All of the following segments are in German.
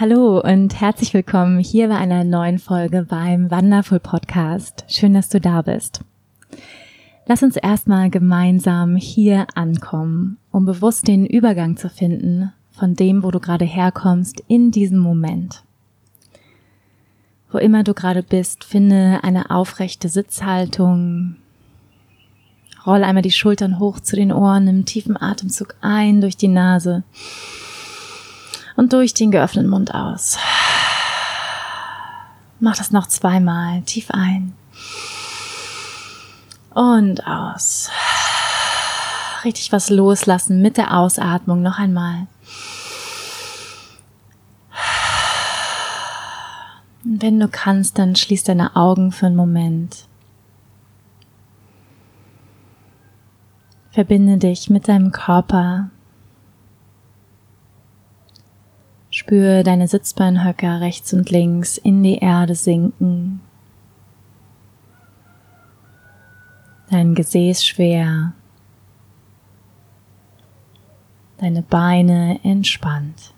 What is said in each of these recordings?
Hallo und herzlich willkommen hier bei einer neuen Folge beim Wonderful Podcast. Schön, dass du da bist. Lass uns erstmal gemeinsam hier ankommen, um bewusst den Übergang zu finden von dem, wo du gerade herkommst, in diesem Moment. Wo immer du gerade bist, finde eine aufrechte Sitzhaltung. Roll einmal die Schultern hoch zu den Ohren, nimm tiefen Atemzug ein durch die Nase und durch den geöffneten Mund aus. Mach das noch zweimal. Tief ein. Und aus. Richtig was loslassen mit der Ausatmung. Noch einmal. Wenn du kannst, dann schließ deine Augen für einen Moment. Verbinde dich mit deinem Körper, Spür deine Sitzbeinhöcker rechts und links in die Erde sinken. Dein Gesäß schwer. Deine Beine entspannt.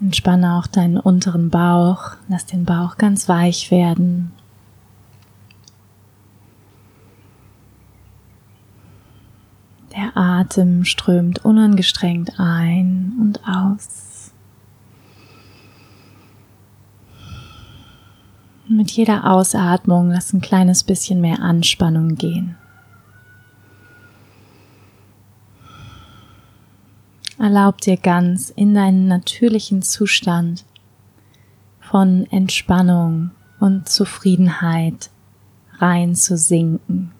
Entspanne auch deinen unteren Bauch. Lass den Bauch ganz weich werden. Der Atem strömt unangestrengt ein und aus. Mit jeder Ausatmung lass ein kleines bisschen mehr Anspannung gehen. Erlaub dir ganz in deinen natürlichen Zustand von Entspannung und Zufriedenheit rein zu sinken.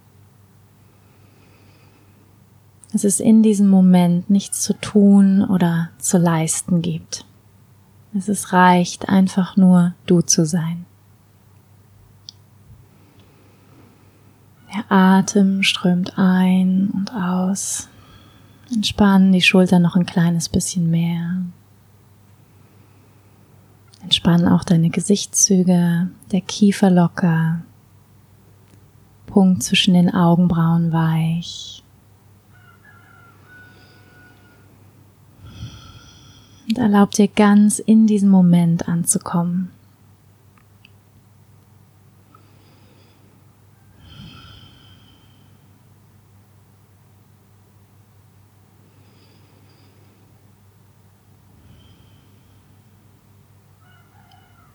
Dass es in diesem Moment nichts zu tun oder zu leisten gibt. Es ist reicht, einfach nur du zu sein. Der Atem strömt ein und aus. Entspann die Schultern noch ein kleines bisschen mehr. Entspann auch deine Gesichtszüge, der Kiefer locker, Punkt zwischen den Augenbrauen weich. Und erlaub dir ganz in diesem Moment anzukommen.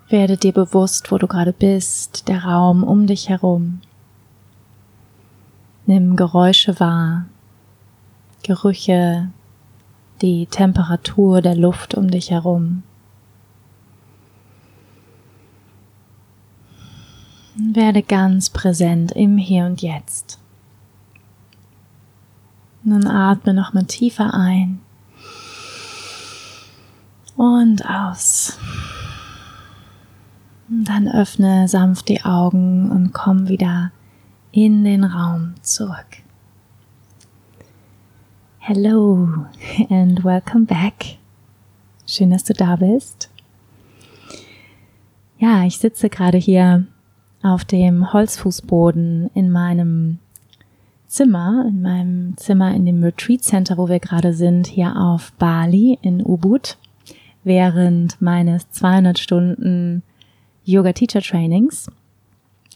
Werde dir bewusst, wo du gerade bist, der Raum um dich herum. Nimm Geräusche wahr, Gerüche, die Temperatur der Luft um dich herum. Werde ganz präsent im Hier und Jetzt. Nun atme nochmal tiefer ein und aus. Dann öffne sanft die Augen und komm wieder in den Raum zurück. Hello and welcome back. Schön, dass du da bist. Ja, ich sitze gerade hier auf dem Holzfußboden in meinem Zimmer, in meinem Zimmer in dem Retreat Center, wo wir gerade sind, hier auf Bali in Ubud, während meines 200 Stunden Yoga Teacher Trainings.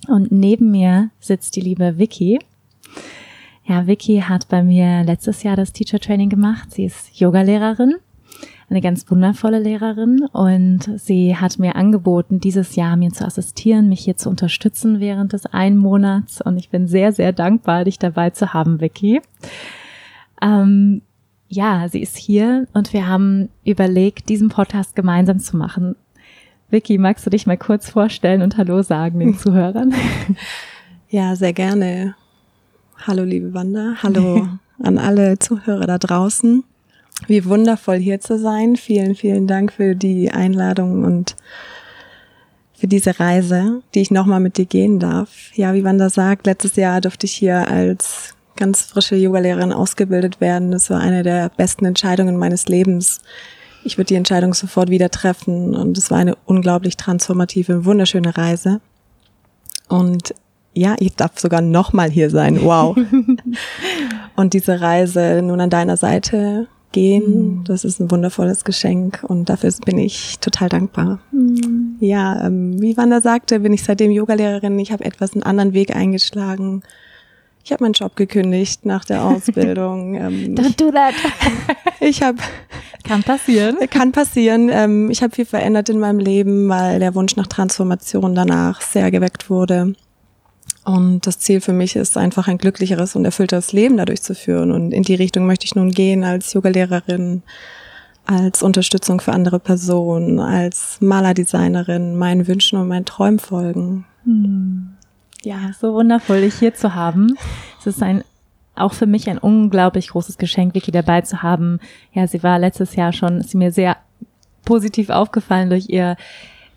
Und neben mir sitzt die liebe Vicky. Ja, Vicky hat bei mir letztes Jahr das Teacher Training gemacht. Sie ist Yogalehrerin, eine ganz wundervolle Lehrerin und sie hat mir angeboten, dieses Jahr mir zu assistieren, mich hier zu unterstützen während des einen Monats und ich bin sehr, sehr dankbar, dich dabei zu haben, Vicky. Ähm, ja, sie ist hier und wir haben überlegt, diesen Podcast gemeinsam zu machen. Vicky, magst du dich mal kurz vorstellen und Hallo sagen den Zuhörern? Ja, sehr gerne. Hallo liebe Wanda, hallo an alle Zuhörer da draußen. Wie wundervoll hier zu sein. Vielen, vielen Dank für die Einladung und für diese Reise, die ich nochmal mit dir gehen darf. Ja, wie Wanda sagt, letztes Jahr durfte ich hier als ganz frische Yogalehrerin ausgebildet werden. Das war eine der besten Entscheidungen meines Lebens. Ich würde die Entscheidung sofort wieder treffen und es war eine unglaublich transformative, wunderschöne Reise. Und ja, ich darf sogar nochmal hier sein. Wow. und diese Reise nun an deiner Seite gehen. Mhm. Das ist ein wundervolles Geschenk und dafür bin ich total dankbar. Mhm. Ja, ähm, wie Wanda sagte, bin ich seitdem Yogalehrerin. Ich habe etwas einen anderen Weg eingeschlagen. Ich habe meinen Job gekündigt nach der Ausbildung. Ähm, Don't do that. ich habe kann passieren. Kann passieren. Ähm, ich habe viel verändert in meinem Leben, weil der Wunsch nach Transformation danach sehr geweckt wurde. Und das Ziel für mich ist einfach ein glücklicheres und erfüllteres Leben dadurch zu führen. Und in die Richtung möchte ich nun gehen als Yogalehrerin, als Unterstützung für andere Personen, als Malerdesignerin, meinen Wünschen und meinen Träumen folgen. Hm. Ja, so wundervoll, dich hier zu haben. Es ist ein auch für mich ein unglaublich großes Geschenk, Vicky dabei zu haben. Ja, sie war letztes Jahr schon, ist mir sehr positiv aufgefallen durch ihr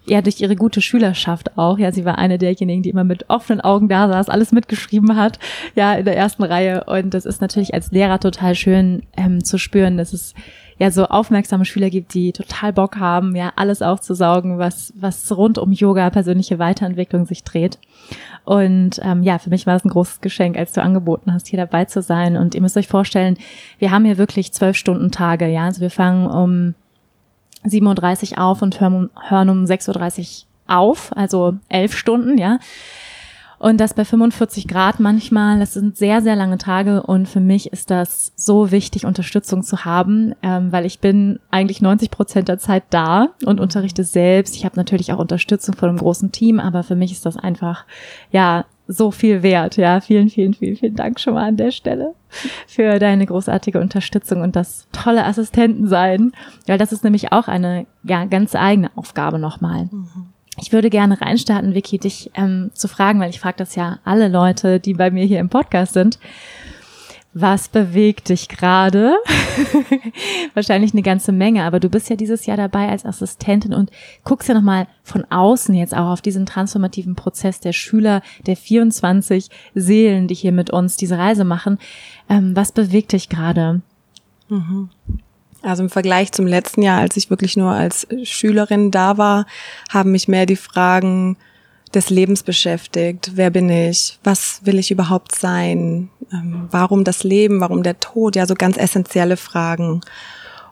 ja durch ihre gute Schülerschaft auch. Ja, sie war eine derjenigen, die immer mit offenen Augen da saß, alles mitgeschrieben hat, ja, in der ersten Reihe. Und das ist natürlich als Lehrer total schön ähm, zu spüren, dass es ja so aufmerksame Schüler gibt, die total Bock haben, ja, alles aufzusaugen, was, was rund um Yoga, persönliche Weiterentwicklung sich dreht. Und ähm, ja, für mich war es ein großes Geschenk, als du angeboten hast, hier dabei zu sein. Und ihr müsst euch vorstellen, wir haben hier wirklich zwölf Stunden Tage, ja. Also wir fangen um 7.30 Uhr auf und hören, hören um 6.30 Uhr auf, also elf Stunden, ja. Und das bei 45 Grad manchmal, das sind sehr, sehr lange Tage und für mich ist das so wichtig, Unterstützung zu haben, ähm, weil ich bin eigentlich 90 Prozent der Zeit da und unterrichte selbst. Ich habe natürlich auch Unterstützung von einem großen Team, aber für mich ist das einfach, ja, so viel wert. Ja, vielen, vielen, vielen, vielen Dank schon mal an der Stelle für deine großartige Unterstützung und das tolle Assistentensein. Weil das ist nämlich auch eine ja, ganz eigene Aufgabe nochmal. Mhm. Ich würde gerne reinstarten, Vicky, dich ähm, zu fragen, weil ich frage das ja alle Leute, die bei mir hier im Podcast sind was bewegt dich gerade? Wahrscheinlich eine ganze Menge, aber du bist ja dieses Jahr dabei als Assistentin und guckst ja nochmal von außen jetzt auch auf diesen transformativen Prozess der Schüler, der 24 Seelen, die hier mit uns diese Reise machen. Ähm, was bewegt dich gerade? Mhm. Also im Vergleich zum letzten Jahr, als ich wirklich nur als Schülerin da war, haben mich mehr die Fragen des Lebens beschäftigt. Wer bin ich? Was will ich überhaupt sein? Ähm, warum das Leben? Warum der Tod? Ja, so ganz essentielle Fragen.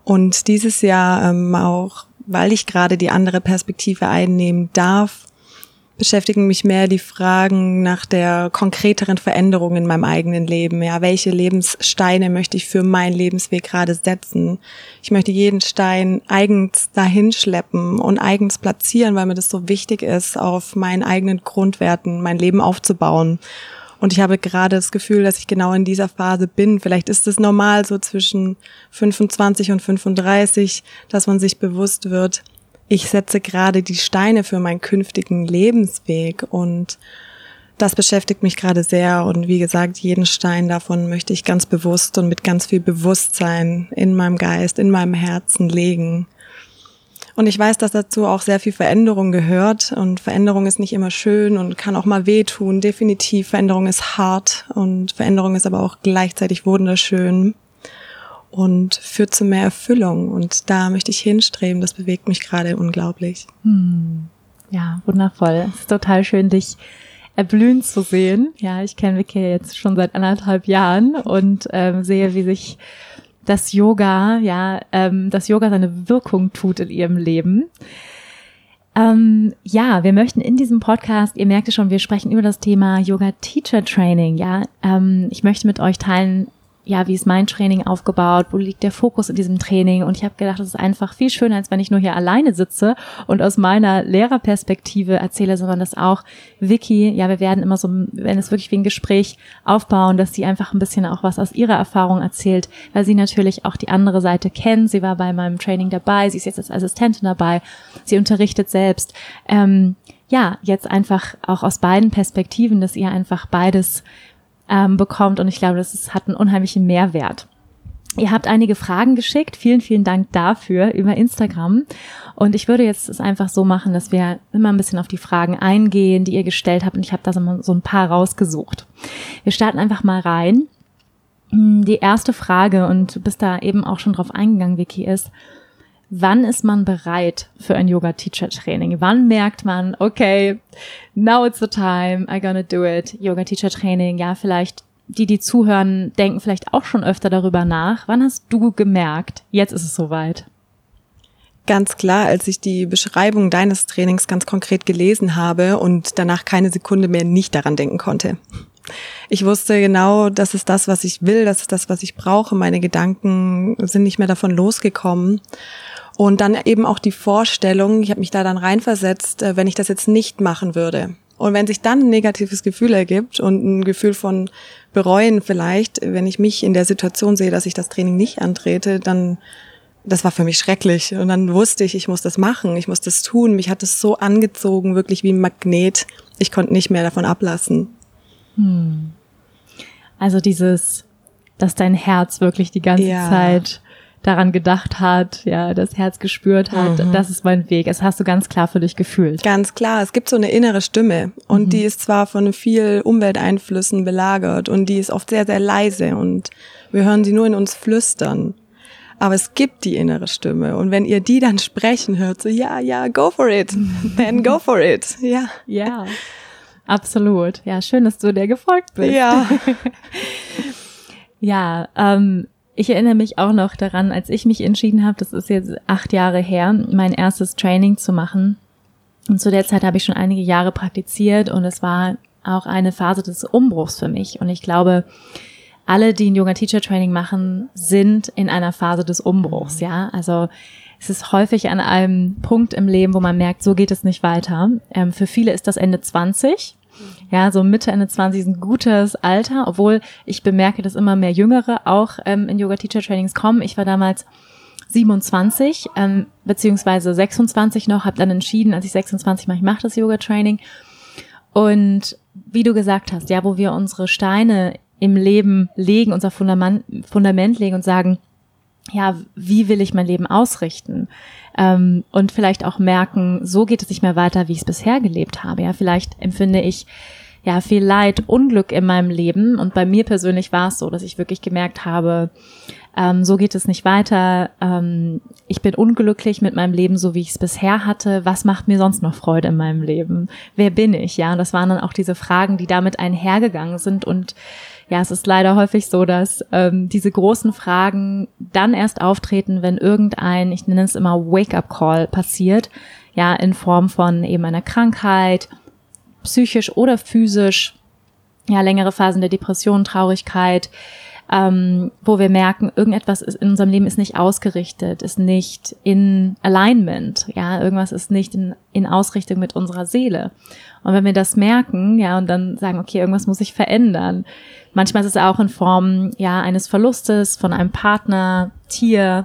Und dieses Jahr ähm, auch, weil ich gerade die andere Perspektive einnehmen darf, beschäftigen mich mehr die Fragen nach der konkreteren Veränderung in meinem eigenen Leben. Ja, welche Lebenssteine möchte ich für meinen Lebensweg gerade setzen? Ich möchte jeden Stein eigens dahin schleppen und eigens platzieren, weil mir das so wichtig ist, auf meinen eigenen Grundwerten mein Leben aufzubauen. Und ich habe gerade das Gefühl, dass ich genau in dieser Phase bin. Vielleicht ist es normal so zwischen 25 und 35, dass man sich bewusst wird, ich setze gerade die Steine für meinen künftigen Lebensweg und das beschäftigt mich gerade sehr und wie gesagt, jeden Stein davon möchte ich ganz bewusst und mit ganz viel Bewusstsein in meinem Geist, in meinem Herzen legen. Und ich weiß, dass dazu auch sehr viel Veränderung gehört und Veränderung ist nicht immer schön und kann auch mal wehtun. Definitiv, Veränderung ist hart und Veränderung ist aber auch gleichzeitig wunderschön und führt zu mehr Erfüllung. Und da möchte ich hinstreben. Das bewegt mich gerade unglaublich. Hm. Ja, wundervoll. Es ist total schön, dich erblühen zu sehen. Ja, ich kenne Vicky jetzt schon seit anderthalb Jahren und ähm, sehe, wie sich das Yoga, ja, ähm, das Yoga seine Wirkung tut in ihrem Leben. Ähm, ja, wir möchten in diesem Podcast, ihr merkt es schon, wir sprechen über das Thema Yoga Teacher Training. Ja, ähm, ich möchte mit euch teilen, ja, wie ist mein Training aufgebaut, wo liegt der Fokus in diesem Training und ich habe gedacht, das ist einfach viel schöner, als wenn ich nur hier alleine sitze und aus meiner Lehrerperspektive erzähle, sondern dass auch Vicky, ja, wir werden immer so, wenn es wirklich wie ein Gespräch aufbauen, dass sie einfach ein bisschen auch was aus ihrer Erfahrung erzählt, weil sie natürlich auch die andere Seite kennt. Sie war bei meinem Training dabei, sie ist jetzt als Assistentin dabei, sie unterrichtet selbst. Ähm, ja, jetzt einfach auch aus beiden Perspektiven, dass ihr einfach beides ähm, bekommt. Und ich glaube, das ist, hat einen unheimlichen Mehrwert. Ihr habt einige Fragen geschickt. Vielen, vielen Dank dafür über Instagram. Und ich würde jetzt es einfach so machen, dass wir immer ein bisschen auf die Fragen eingehen, die ihr gestellt habt. Und ich habe da so ein paar rausgesucht. Wir starten einfach mal rein. Hm, die erste Frage, und du bist da eben auch schon drauf eingegangen, Vicky, ist, wann ist man bereit für ein Yoga-Teacher-Training? Wann merkt man, okay, now it's the time, I gonna do it, Yoga-Teacher-Training, ja, vielleicht die, die zuhören, denken vielleicht auch schon öfter darüber nach. Wann hast du gemerkt, jetzt ist es soweit? Ganz klar, als ich die Beschreibung deines Trainings ganz konkret gelesen habe und danach keine Sekunde mehr nicht daran denken konnte. Ich wusste genau, das ist das, was ich will, das ist das, was ich brauche. Meine Gedanken sind nicht mehr davon losgekommen. Und dann eben auch die Vorstellung, ich habe mich da dann reinversetzt, äh, wenn ich das jetzt nicht machen würde. Und wenn sich dann ein negatives Gefühl ergibt und ein Gefühl von bereuen vielleicht, wenn ich mich in der Situation sehe, dass ich das Training nicht antrete, dann das war für mich schrecklich. Und dann wusste ich, ich muss das machen, ich muss das tun. Mich hat es so angezogen, wirklich wie ein Magnet. Ich konnte nicht mehr davon ablassen. Hm. Also dieses, dass dein Herz wirklich die ganze ja. Zeit daran gedacht hat, ja, das Herz gespürt hat, mhm. das ist mein Weg. Das hast du ganz klar für dich gefühlt. Ganz klar. Es gibt so eine innere Stimme und mhm. die ist zwar von viel Umwelteinflüssen belagert und die ist oft sehr, sehr leise und wir hören sie nur in uns flüstern. Aber es gibt die innere Stimme. Und wenn ihr die dann sprechen hört, so, ja, ja, go for it. Then go for it. Ja. Ja. Absolut. Ja, schön, dass du der gefolgt bist. Ja. ja, ähm, ich erinnere mich auch noch daran, als ich mich entschieden habe, das ist jetzt acht Jahre her, mein erstes Training zu machen. Und zu der Zeit habe ich schon einige Jahre praktiziert und es war auch eine Phase des Umbruchs für mich. Und ich glaube, alle, die ein Yoga Teacher Training machen, sind in einer Phase des Umbruchs, ja. Also es ist häufig an einem Punkt im Leben, wo man merkt, so geht es nicht weiter. Ähm, für viele ist das Ende 20. Ja, so Mitte, Ende 20 ist ein gutes Alter, obwohl ich bemerke, dass immer mehr Jüngere auch ähm, in Yoga-Teacher-Trainings kommen. Ich war damals 27, ähm, beziehungsweise 26 noch, habe dann entschieden, als ich 26 mache, ich mache das Yoga-Training. Und wie du gesagt hast, ja, wo wir unsere Steine im Leben legen, unser Fundament, Fundament legen und sagen, ja, wie will ich mein Leben ausrichten? Ähm, und vielleicht auch merken, so geht es nicht mehr weiter, wie ich es bisher gelebt habe. Ja, vielleicht empfinde ich ja viel Leid, Unglück in meinem Leben. Und bei mir persönlich war es so, dass ich wirklich gemerkt habe, ähm, so geht es nicht weiter. Ähm, ich bin unglücklich mit meinem Leben, so wie ich es bisher hatte. Was macht mir sonst noch Freude in meinem Leben? Wer bin ich? Ja, das waren dann auch diese Fragen, die damit einhergegangen sind und ja, es ist leider häufig so, dass ähm, diese großen Fragen dann erst auftreten, wenn irgendein, ich nenne es immer Wake-up-Call passiert, ja, in Form von eben einer Krankheit, psychisch oder physisch, ja, längere Phasen der Depression, Traurigkeit, ähm, wo wir merken, irgendetwas ist in unserem Leben ist nicht ausgerichtet, ist nicht in Alignment, ja, irgendwas ist nicht in, in Ausrichtung mit unserer Seele. Und wenn wir das merken, ja, und dann sagen, okay, irgendwas muss sich verändern. Manchmal ist es auch in Form, ja, eines Verlustes von einem Partner, Tier,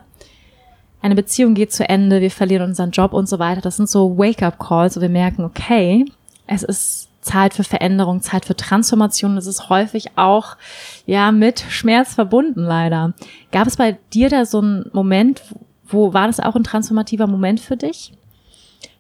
eine Beziehung geht zu Ende, wir verlieren unseren Job und so weiter. Das sind so Wake-up-Calls, wo wir merken, okay, es ist Zeit für Veränderung, Zeit für Transformation. Das ist häufig auch ja mit Schmerz verbunden, leider. Gab es bei dir da so einen Moment, wo war das auch ein transformativer Moment für dich?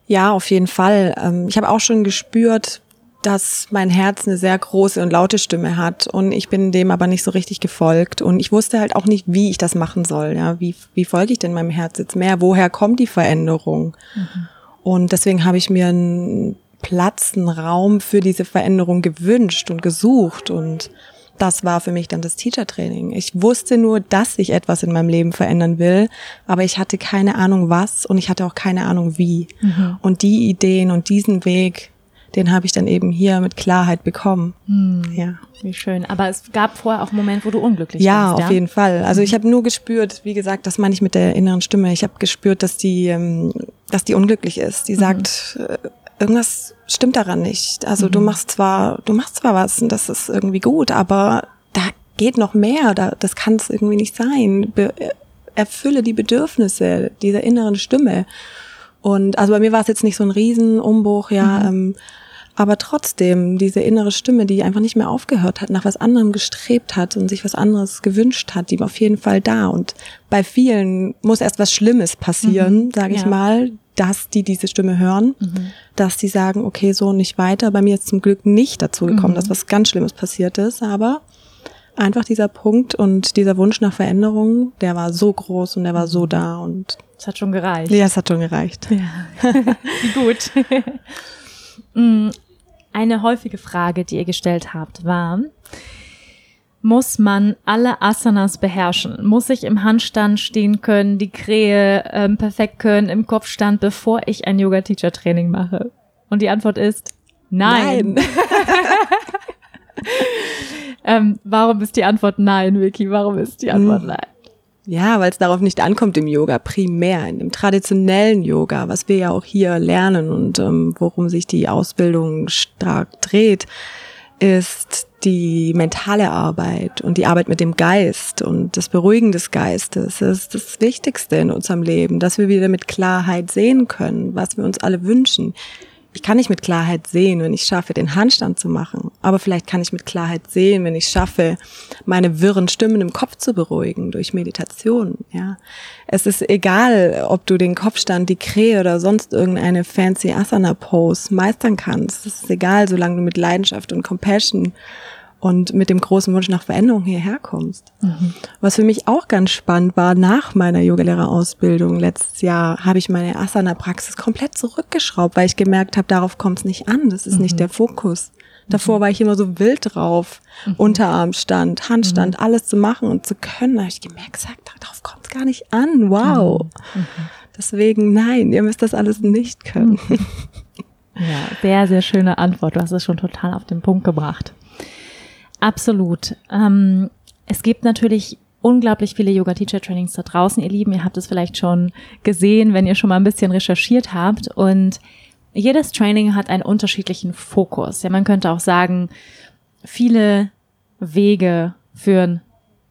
Ja, auf jeden Fall. Ähm, ich habe auch schon gespürt, dass mein Herz eine sehr große und laute Stimme hat und ich bin dem aber nicht so richtig gefolgt und ich wusste halt auch nicht, wie ich das machen soll. Ja, wie wie folge ich denn meinem Herz jetzt mehr? Woher kommt die Veränderung? Mhm. Und deswegen habe ich mir einen Platz, einen Raum für diese Veränderung gewünscht und gesucht und das war für mich dann das Teacher-Training. Ich wusste nur, dass ich etwas in meinem Leben verändern will, aber ich hatte keine Ahnung was und ich hatte auch keine Ahnung wie. Mhm. Und die Ideen und diesen Weg, den habe ich dann eben hier mit Klarheit bekommen. Mhm. Ja. Wie schön. Aber es gab vorher auch einen Moment, wo du unglücklich ja, warst. Ja, auf jeden Fall. Also ich habe nur gespürt, wie gesagt, das meine ich mit der inneren Stimme. Ich habe gespürt, dass die, ähm, dass die unglücklich ist. Die mhm. sagt, äh, irgendwas stimmt daran nicht. Also mhm. du machst zwar, du machst zwar was und das ist irgendwie gut, aber da geht noch mehr. Da, das kann es irgendwie nicht sein. Be erfülle die Bedürfnisse dieser inneren Stimme. Und also bei mir war es jetzt nicht so ein Riesenumbruch, ja. Mhm. Ähm, aber trotzdem diese innere Stimme, die einfach nicht mehr aufgehört hat, nach was anderem gestrebt hat und sich was anderes gewünscht hat, die war auf jeden Fall da. Und bei vielen muss erst was Schlimmes passieren, mhm. sage ich ja. mal, dass die diese Stimme hören, mhm. dass die sagen, okay, so nicht weiter. Bei mir ist zum Glück nicht dazu gekommen, mhm. dass was ganz Schlimmes passiert ist, aber einfach dieser Punkt und dieser Wunsch nach Veränderung, der war so groß und der war so da und es hat schon gereicht. Ja, es hat schon gereicht. Ja. Gut. Mm, eine häufige Frage, die ihr gestellt habt, war, muss man alle Asanas beherrschen? Muss ich im Handstand stehen können, die Krähe ähm, perfekt können, im Kopfstand, bevor ich ein Yoga-Teacher-Training mache? Und die Antwort ist nein. nein. ähm, warum ist die Antwort nein, Vicky? Warum ist die Antwort hm. nein? Ja, weil es darauf nicht ankommt im Yoga, primär, in dem traditionellen Yoga, was wir ja auch hier lernen und ähm, worum sich die Ausbildung stark dreht, ist die mentale Arbeit und die Arbeit mit dem Geist und das Beruhigen des Geistes das ist das Wichtigste in unserem Leben, dass wir wieder mit Klarheit sehen können, was wir uns alle wünschen ich kann nicht mit Klarheit sehen, wenn ich schaffe, den Handstand zu machen. Aber vielleicht kann ich mit Klarheit sehen, wenn ich schaffe, meine wirren Stimmen im Kopf zu beruhigen durch Meditation. Ja, es ist egal, ob du den Kopfstand, die Krähe oder sonst irgendeine fancy Asana Pose meistern kannst. Es ist egal, solange du mit Leidenschaft und Compassion und mit dem großen Wunsch nach Veränderung hierher kommst. Mhm. Was für mich auch ganz spannend war, nach meiner Yogalehrerausbildung letztes Jahr habe ich meine Asana-Praxis komplett zurückgeschraubt, weil ich gemerkt habe, darauf kommt es nicht an, das ist mhm. nicht der Fokus. Davor mhm. war ich immer so wild drauf, mhm. Unterarmstand, Handstand, mhm. alles zu machen und zu können. Da habe ich gemerkt, sag, darauf kommt es gar nicht an. Wow. Deswegen, nein, ihr müsst das alles nicht können. Ja, sehr, sehr schöne Antwort. Du hast es schon total auf den Punkt gebracht. Absolut. Ähm, es gibt natürlich unglaublich viele Yoga-Teacher-Trainings da draußen, ihr Lieben. Ihr habt es vielleicht schon gesehen, wenn ihr schon mal ein bisschen recherchiert habt. Und jedes Training hat einen unterschiedlichen Fokus. Ja, man könnte auch sagen, viele Wege führen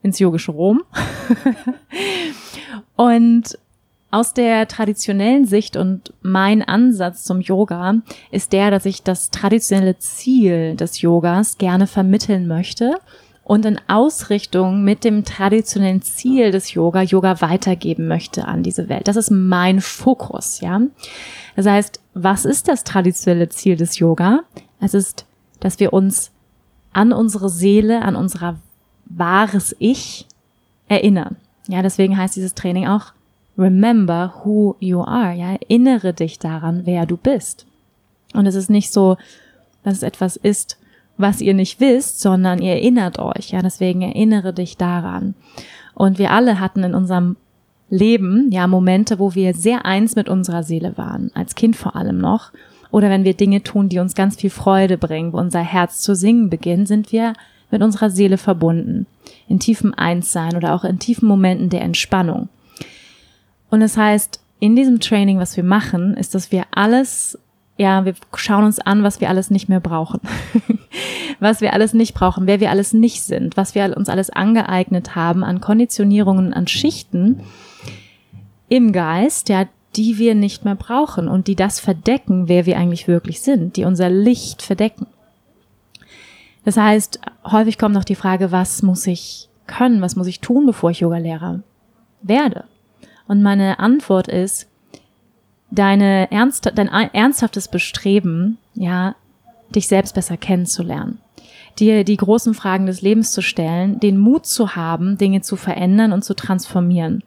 ins yogische Rom. und aus der traditionellen Sicht und mein Ansatz zum Yoga ist der, dass ich das traditionelle Ziel des Yogas gerne vermitteln möchte und in Ausrichtung mit dem traditionellen Ziel des Yoga Yoga weitergeben möchte an diese Welt. Das ist mein Fokus, ja. Das heißt, was ist das traditionelle Ziel des Yoga? Es ist, dass wir uns an unsere Seele, an unser wahres Ich erinnern. Ja, deswegen heißt dieses Training auch remember who you are, ja, erinnere dich daran, wer du bist. Und es ist nicht so, dass es etwas ist, was ihr nicht wisst, sondern ihr erinnert euch, ja, deswegen erinnere dich daran. Und wir alle hatten in unserem Leben, ja, Momente, wo wir sehr eins mit unserer Seele waren, als Kind vor allem noch. Oder wenn wir Dinge tun, die uns ganz viel Freude bringen, wo unser Herz zu singen beginnt, sind wir mit unserer Seele verbunden. In tiefem Einssein oder auch in tiefen Momenten der Entspannung. Und das heißt, in diesem Training, was wir machen, ist, dass wir alles, ja, wir schauen uns an, was wir alles nicht mehr brauchen. was wir alles nicht brauchen, wer wir alles nicht sind, was wir uns alles angeeignet haben an Konditionierungen, an Schichten im Geist, ja, die wir nicht mehr brauchen und die das verdecken, wer wir eigentlich wirklich sind, die unser Licht verdecken. Das heißt, häufig kommt noch die Frage, was muss ich können, was muss ich tun, bevor ich Yogalehrer werde? Und meine Antwort ist, deine ernst, dein ernsthaftes Bestreben, ja, dich selbst besser kennenzulernen, dir die großen Fragen des Lebens zu stellen, den Mut zu haben, Dinge zu verändern und zu transformieren.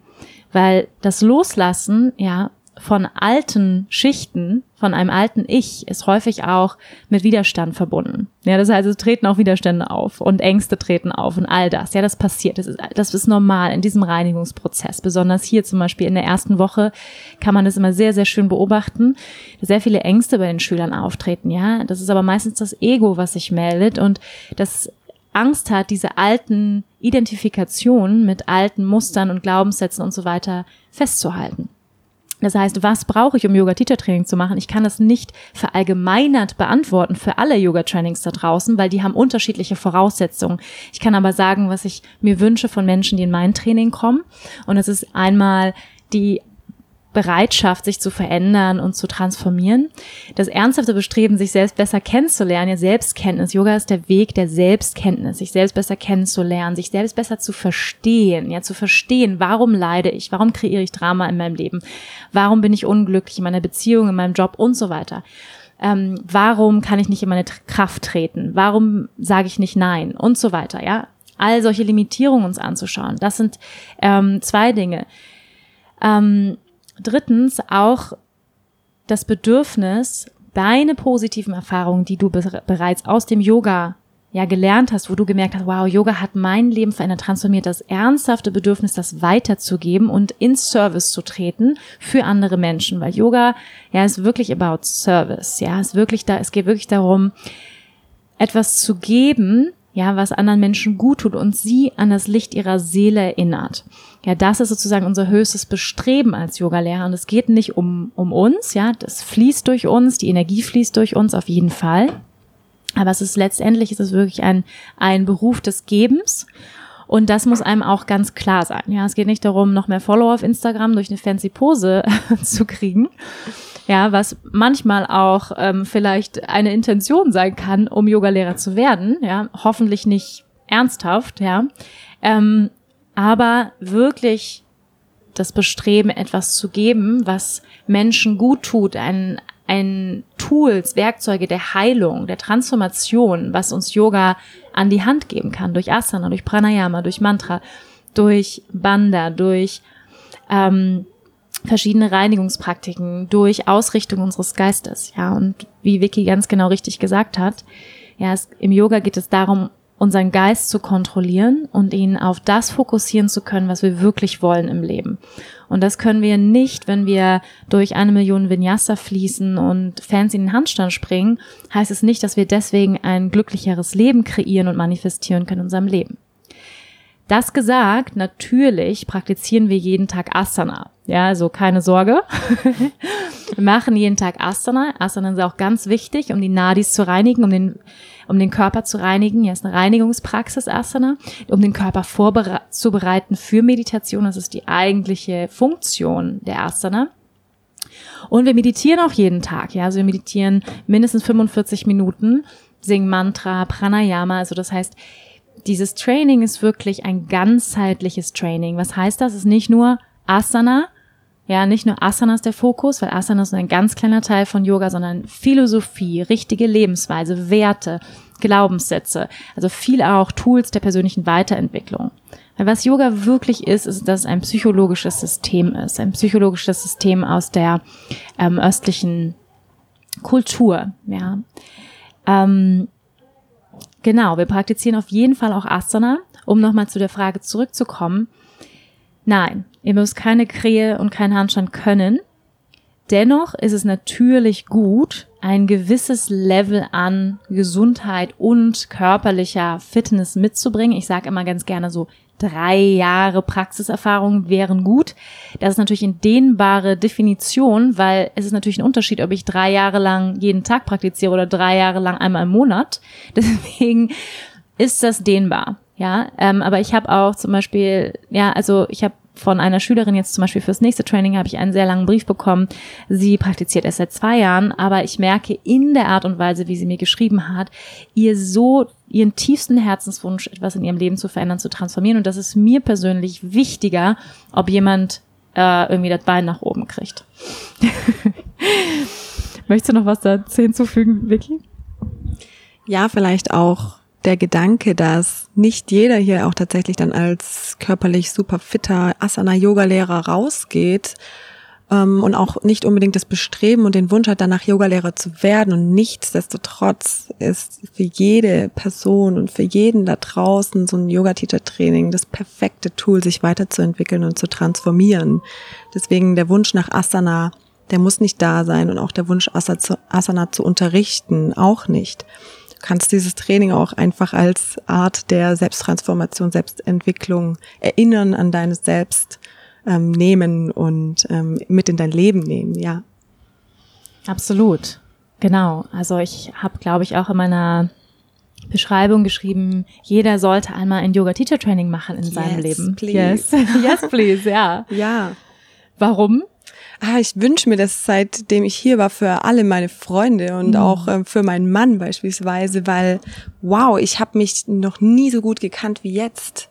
Weil das Loslassen, ja, von alten Schichten, von einem alten Ich, ist häufig auch mit Widerstand verbunden. Ja, das heißt, es treten auch Widerstände auf und Ängste treten auf und all das. Ja, das passiert. Das ist, das ist normal in diesem Reinigungsprozess. Besonders hier zum Beispiel in der ersten Woche kann man das immer sehr, sehr schön beobachten, dass sehr viele Ängste bei den Schülern auftreten. Ja, das ist aber meistens das Ego, was sich meldet und das Angst hat, diese alten Identifikationen mit alten Mustern und Glaubenssätzen und so weiter festzuhalten. Das heißt, was brauche ich, um Yoga-Teacher-Training zu machen? Ich kann das nicht verallgemeinert beantworten für alle Yoga-Trainings da draußen, weil die haben unterschiedliche Voraussetzungen. Ich kann aber sagen, was ich mir wünsche von Menschen, die in mein Training kommen. Und das ist einmal die Bereitschaft, sich zu verändern und zu transformieren. Das ernsthafte Bestreben, sich selbst besser kennenzulernen, ja, Selbstkenntnis. Yoga ist der Weg der Selbstkenntnis, sich selbst besser kennenzulernen, sich selbst besser zu verstehen, ja, zu verstehen, warum leide ich, warum kreiere ich Drama in meinem Leben, warum bin ich unglücklich in meiner Beziehung, in meinem Job und so weiter. Ähm, warum kann ich nicht in meine Kraft treten? Warum sage ich nicht Nein? Und so weiter, ja. All solche Limitierungen uns anzuschauen. Das sind ähm, zwei Dinge. Ähm, drittens auch das Bedürfnis, deine positiven Erfahrungen, die du be bereits aus dem Yoga ja gelernt hast, wo du gemerkt hast, wow, Yoga hat mein Leben verändert, transformiert, das ernsthafte Bedürfnis, das weiterzugeben und ins Service zu treten für andere Menschen, weil Yoga ja ist wirklich about Service, ja, ist wirklich da, es geht wirklich darum, etwas zu geben, ja, was anderen Menschen gut tut und sie an das Licht ihrer Seele erinnert. Ja, das ist sozusagen unser höchstes Bestreben als Yogalehrer. Und es geht nicht um, um uns, ja, das fließt durch uns, die Energie fließt durch uns auf jeden Fall. Aber es ist letztendlich, ist es wirklich ein, ein Beruf des Gebens. Und das muss einem auch ganz klar sein. Ja, es geht nicht darum, noch mehr Follower auf Instagram durch eine fancy Pose zu kriegen, ja, was manchmal auch ähm, vielleicht eine Intention sein kann, um Yogalehrer zu werden, ja, hoffentlich nicht ernsthaft, ja, ähm, aber wirklich das Bestreben, etwas zu geben, was Menschen gut tut, ein, ein Tools, Werkzeuge der Heilung, der Transformation, was uns Yoga an die Hand geben kann, durch Asana, durch Pranayama, durch Mantra, durch Banda, durch ähm, verschiedene Reinigungspraktiken durch Ausrichtung unseres Geistes. Ja, und wie Vicky ganz genau richtig gesagt hat, ja, es, im Yoga geht es darum, unseren Geist zu kontrollieren und ihn auf das fokussieren zu können, was wir wirklich wollen im Leben. Und das können wir nicht, wenn wir durch eine Million Vinyasa fließen und Fans in den Handstand springen, heißt es nicht, dass wir deswegen ein glücklicheres Leben kreieren und manifestieren können in unserem Leben. Das gesagt, natürlich praktizieren wir jeden Tag Asana. Ja, also keine Sorge. wir machen jeden Tag Asana. Asana ist auch ganz wichtig, um die Nadis zu reinigen, um den, um den Körper zu reinigen. Ja, ist eine Reinigungspraxis Asana, um den Körper vorzubereiten für Meditation. Das ist die eigentliche Funktion der Asana. Und wir meditieren auch jeden Tag. Ja, also wir meditieren mindestens 45 Minuten, singen Mantra, Pranayama. Also das heißt, dieses Training ist wirklich ein ganzheitliches Training. Was heißt das? Es ist nicht nur Asana, ja, nicht nur Asana ist der Fokus, weil Asana ist ein ganz kleiner Teil von Yoga, sondern Philosophie, richtige Lebensweise, Werte, Glaubenssätze, also viel auch Tools der persönlichen Weiterentwicklung. Weil was Yoga wirklich ist, ist, dass es ein psychologisches System ist, ein psychologisches System aus der ähm, östlichen Kultur, ja. Ähm, Genau, wir praktizieren auf jeden Fall auch Asana, um nochmal zu der Frage zurückzukommen. Nein, ihr müsst keine Krähe und keinen Handstand können. Dennoch ist es natürlich gut, ein gewisses Level an Gesundheit und körperlicher Fitness mitzubringen. Ich sage immer ganz gerne so drei Jahre Praxiserfahrung wären gut. Das ist natürlich eine dehnbare Definition, weil es ist natürlich ein Unterschied, ob ich drei Jahre lang jeden Tag praktiziere oder drei Jahre lang einmal im Monat. Deswegen ist das dehnbar. Ja, ähm, aber ich habe auch zum Beispiel, ja, also ich habe von einer Schülerin jetzt zum Beispiel fürs nächste Training habe ich einen sehr langen Brief bekommen. Sie praktiziert erst seit zwei Jahren, aber ich merke in der Art und Weise, wie sie mir geschrieben hat, ihr so ihren tiefsten Herzenswunsch, etwas in ihrem Leben zu verändern, zu transformieren. Und das ist mir persönlich wichtiger, ob jemand äh, irgendwie das Bein nach oben kriegt. Möchtest du noch was dazu hinzufügen, Vicky? Ja, vielleicht auch der Gedanke, dass nicht jeder hier auch tatsächlich dann als körperlich super fitter Asana-Yoga-Lehrer rausgeht ähm, und auch nicht unbedingt das Bestreben und den Wunsch hat, danach Yoga-Lehrer zu werden. Und nichtsdestotrotz ist für jede Person und für jeden da draußen so ein Yoga-Teacher-Training das perfekte Tool, sich weiterzuentwickeln und zu transformieren. Deswegen der Wunsch nach Asana, der muss nicht da sein und auch der Wunsch, Asana zu unterrichten, auch nicht kannst dieses Training auch einfach als Art der Selbsttransformation, Selbstentwicklung erinnern an deines Selbst ähm, nehmen und ähm, mit in dein Leben nehmen, ja. Absolut, genau. Also ich habe, glaube ich, auch in meiner Beschreibung geschrieben, jeder sollte einmal ein Yoga-Teacher-Training machen in yes, seinem Leben. Please. Yes, yes, please, ja. Ja. Warum? Ah, ich wünsche mir das seitdem ich hier war für alle meine Freunde und mhm. auch äh, für meinen Mann beispielsweise, weil wow, ich habe mich noch nie so gut gekannt wie jetzt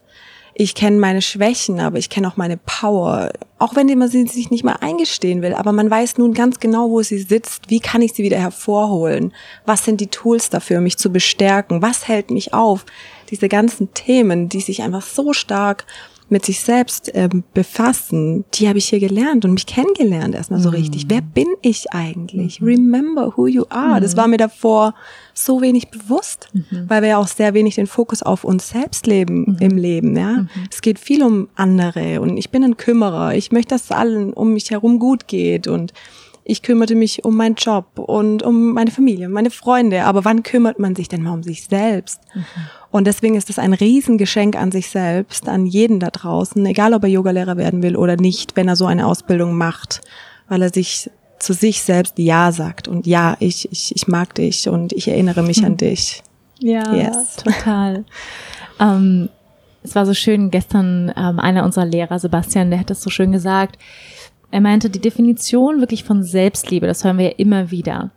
ich kenne meine Schwächen, aber ich kenne auch meine Power. Auch wenn man sie sich nicht mal eingestehen will, aber man weiß nun ganz genau, wo sie sitzt. Wie kann ich sie wieder hervorholen? Was sind die Tools dafür, mich zu bestärken? Was hält mich auf? Diese ganzen Themen, die sich einfach so stark mit sich selbst ähm, befassen, die habe ich hier gelernt und mich kennengelernt erstmal so mhm. richtig. Wer bin ich eigentlich? Mhm. Remember who you are. Mhm. Das war mir davor so wenig bewusst, mhm. weil wir ja auch sehr wenig den Fokus auf uns selbst leben mhm. im Leben. Ja, mhm. es geht viel um andere und ich bin ein Kümmerer. Ich möchte, dass es allen um mich herum gut geht und ich kümmerte mich um meinen Job und um meine Familie, meine Freunde. Aber wann kümmert man sich denn mal um sich selbst? Mhm. Und deswegen ist es ein Riesengeschenk an sich selbst, an jeden da draußen, egal ob er Yogalehrer werden will oder nicht, wenn er so eine Ausbildung macht, weil er sich zu sich selbst Ja sagt und ja, ich, ich, ich mag dich und ich erinnere mich mhm. an dich. Ja, yes. total. ähm, es war so schön gestern, ähm, einer unserer Lehrer, Sebastian, der hat das so schön gesagt, er meinte, die Definition wirklich von Selbstliebe, das hören wir ja immer wieder,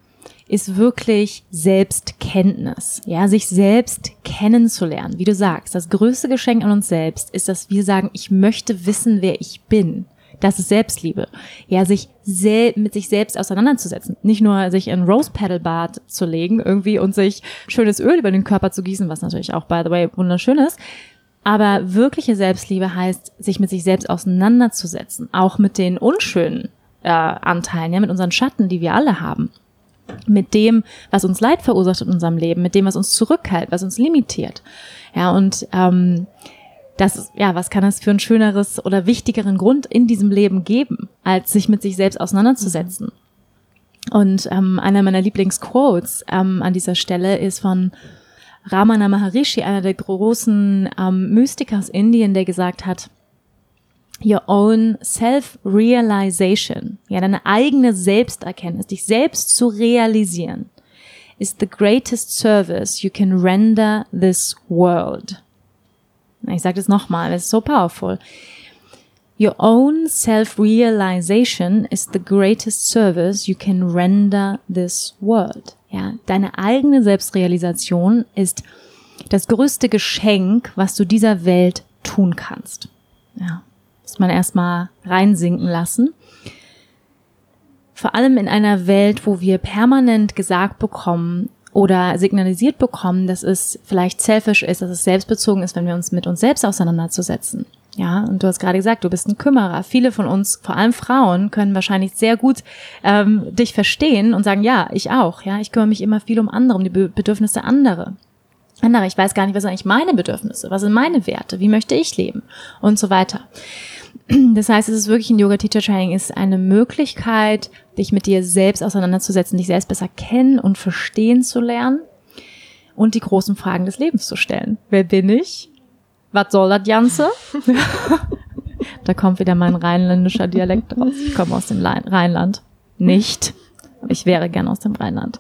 ist wirklich Selbstkenntnis. Ja, sich selbst kennenzulernen. Wie du sagst, das größte Geschenk an uns selbst ist, dass wir sagen, ich möchte wissen, wer ich bin. Das ist Selbstliebe. Ja, sich sel mit sich selbst auseinanderzusetzen. Nicht nur sich in Rose Pedal Bad zu legen irgendwie und sich schönes Öl über den Körper zu gießen, was natürlich auch, by the way, wunderschön ist, aber wirkliche Selbstliebe heißt, sich mit sich selbst auseinanderzusetzen, auch mit den unschönen äh, Anteilen, ja, mit unseren Schatten, die wir alle haben, mit dem, was uns Leid verursacht in unserem Leben, mit dem, was uns zurückhält, was uns limitiert. Ja, und ähm, das, ja, was kann es für ein schöneres oder wichtigeren Grund in diesem Leben geben, als sich mit sich selbst auseinanderzusetzen? Und ähm, einer meiner Lieblingsquotes ähm, an dieser Stelle ist von Ramana Maharishi, einer der großen ähm, Mystiker aus Indien, der gesagt hat, your own self-realization, ja, deine eigene Selbsterkenntnis, dich selbst zu realisieren, is the greatest service you can render this world. Ich sage das nochmal, es ist so powerful. Your own self-realization is the greatest service you can render this world. Ja, deine eigene Selbstrealisation ist das größte Geschenk, was du dieser Welt tun kannst. Ja, muss man erstmal reinsinken lassen. Vor allem in einer Welt, wo wir permanent gesagt bekommen oder signalisiert bekommen, dass es vielleicht selfish ist, dass es selbstbezogen ist, wenn wir uns mit uns selbst auseinanderzusetzen. Ja, und du hast gerade gesagt, du bist ein Kümmerer. Viele von uns, vor allem Frauen, können wahrscheinlich sehr gut ähm, dich verstehen und sagen, ja, ich auch. Ja, ich kümmere mich immer viel um andere, um die Bedürfnisse anderer. Andere, ich weiß gar nicht, was sind eigentlich meine Bedürfnisse, was sind meine Werte, wie möchte ich leben und so weiter. Das heißt, es ist wirklich ein Yoga Teacher Training ist eine Möglichkeit, dich mit dir selbst auseinanderzusetzen, dich selbst besser kennen und verstehen zu lernen und die großen Fragen des Lebens zu stellen. Wer bin ich? Was soll das Ganze? da kommt wieder mein rheinländischer Dialekt raus. Ich komme aus dem Rheinland. Nicht. Ich wäre gern aus dem Rheinland.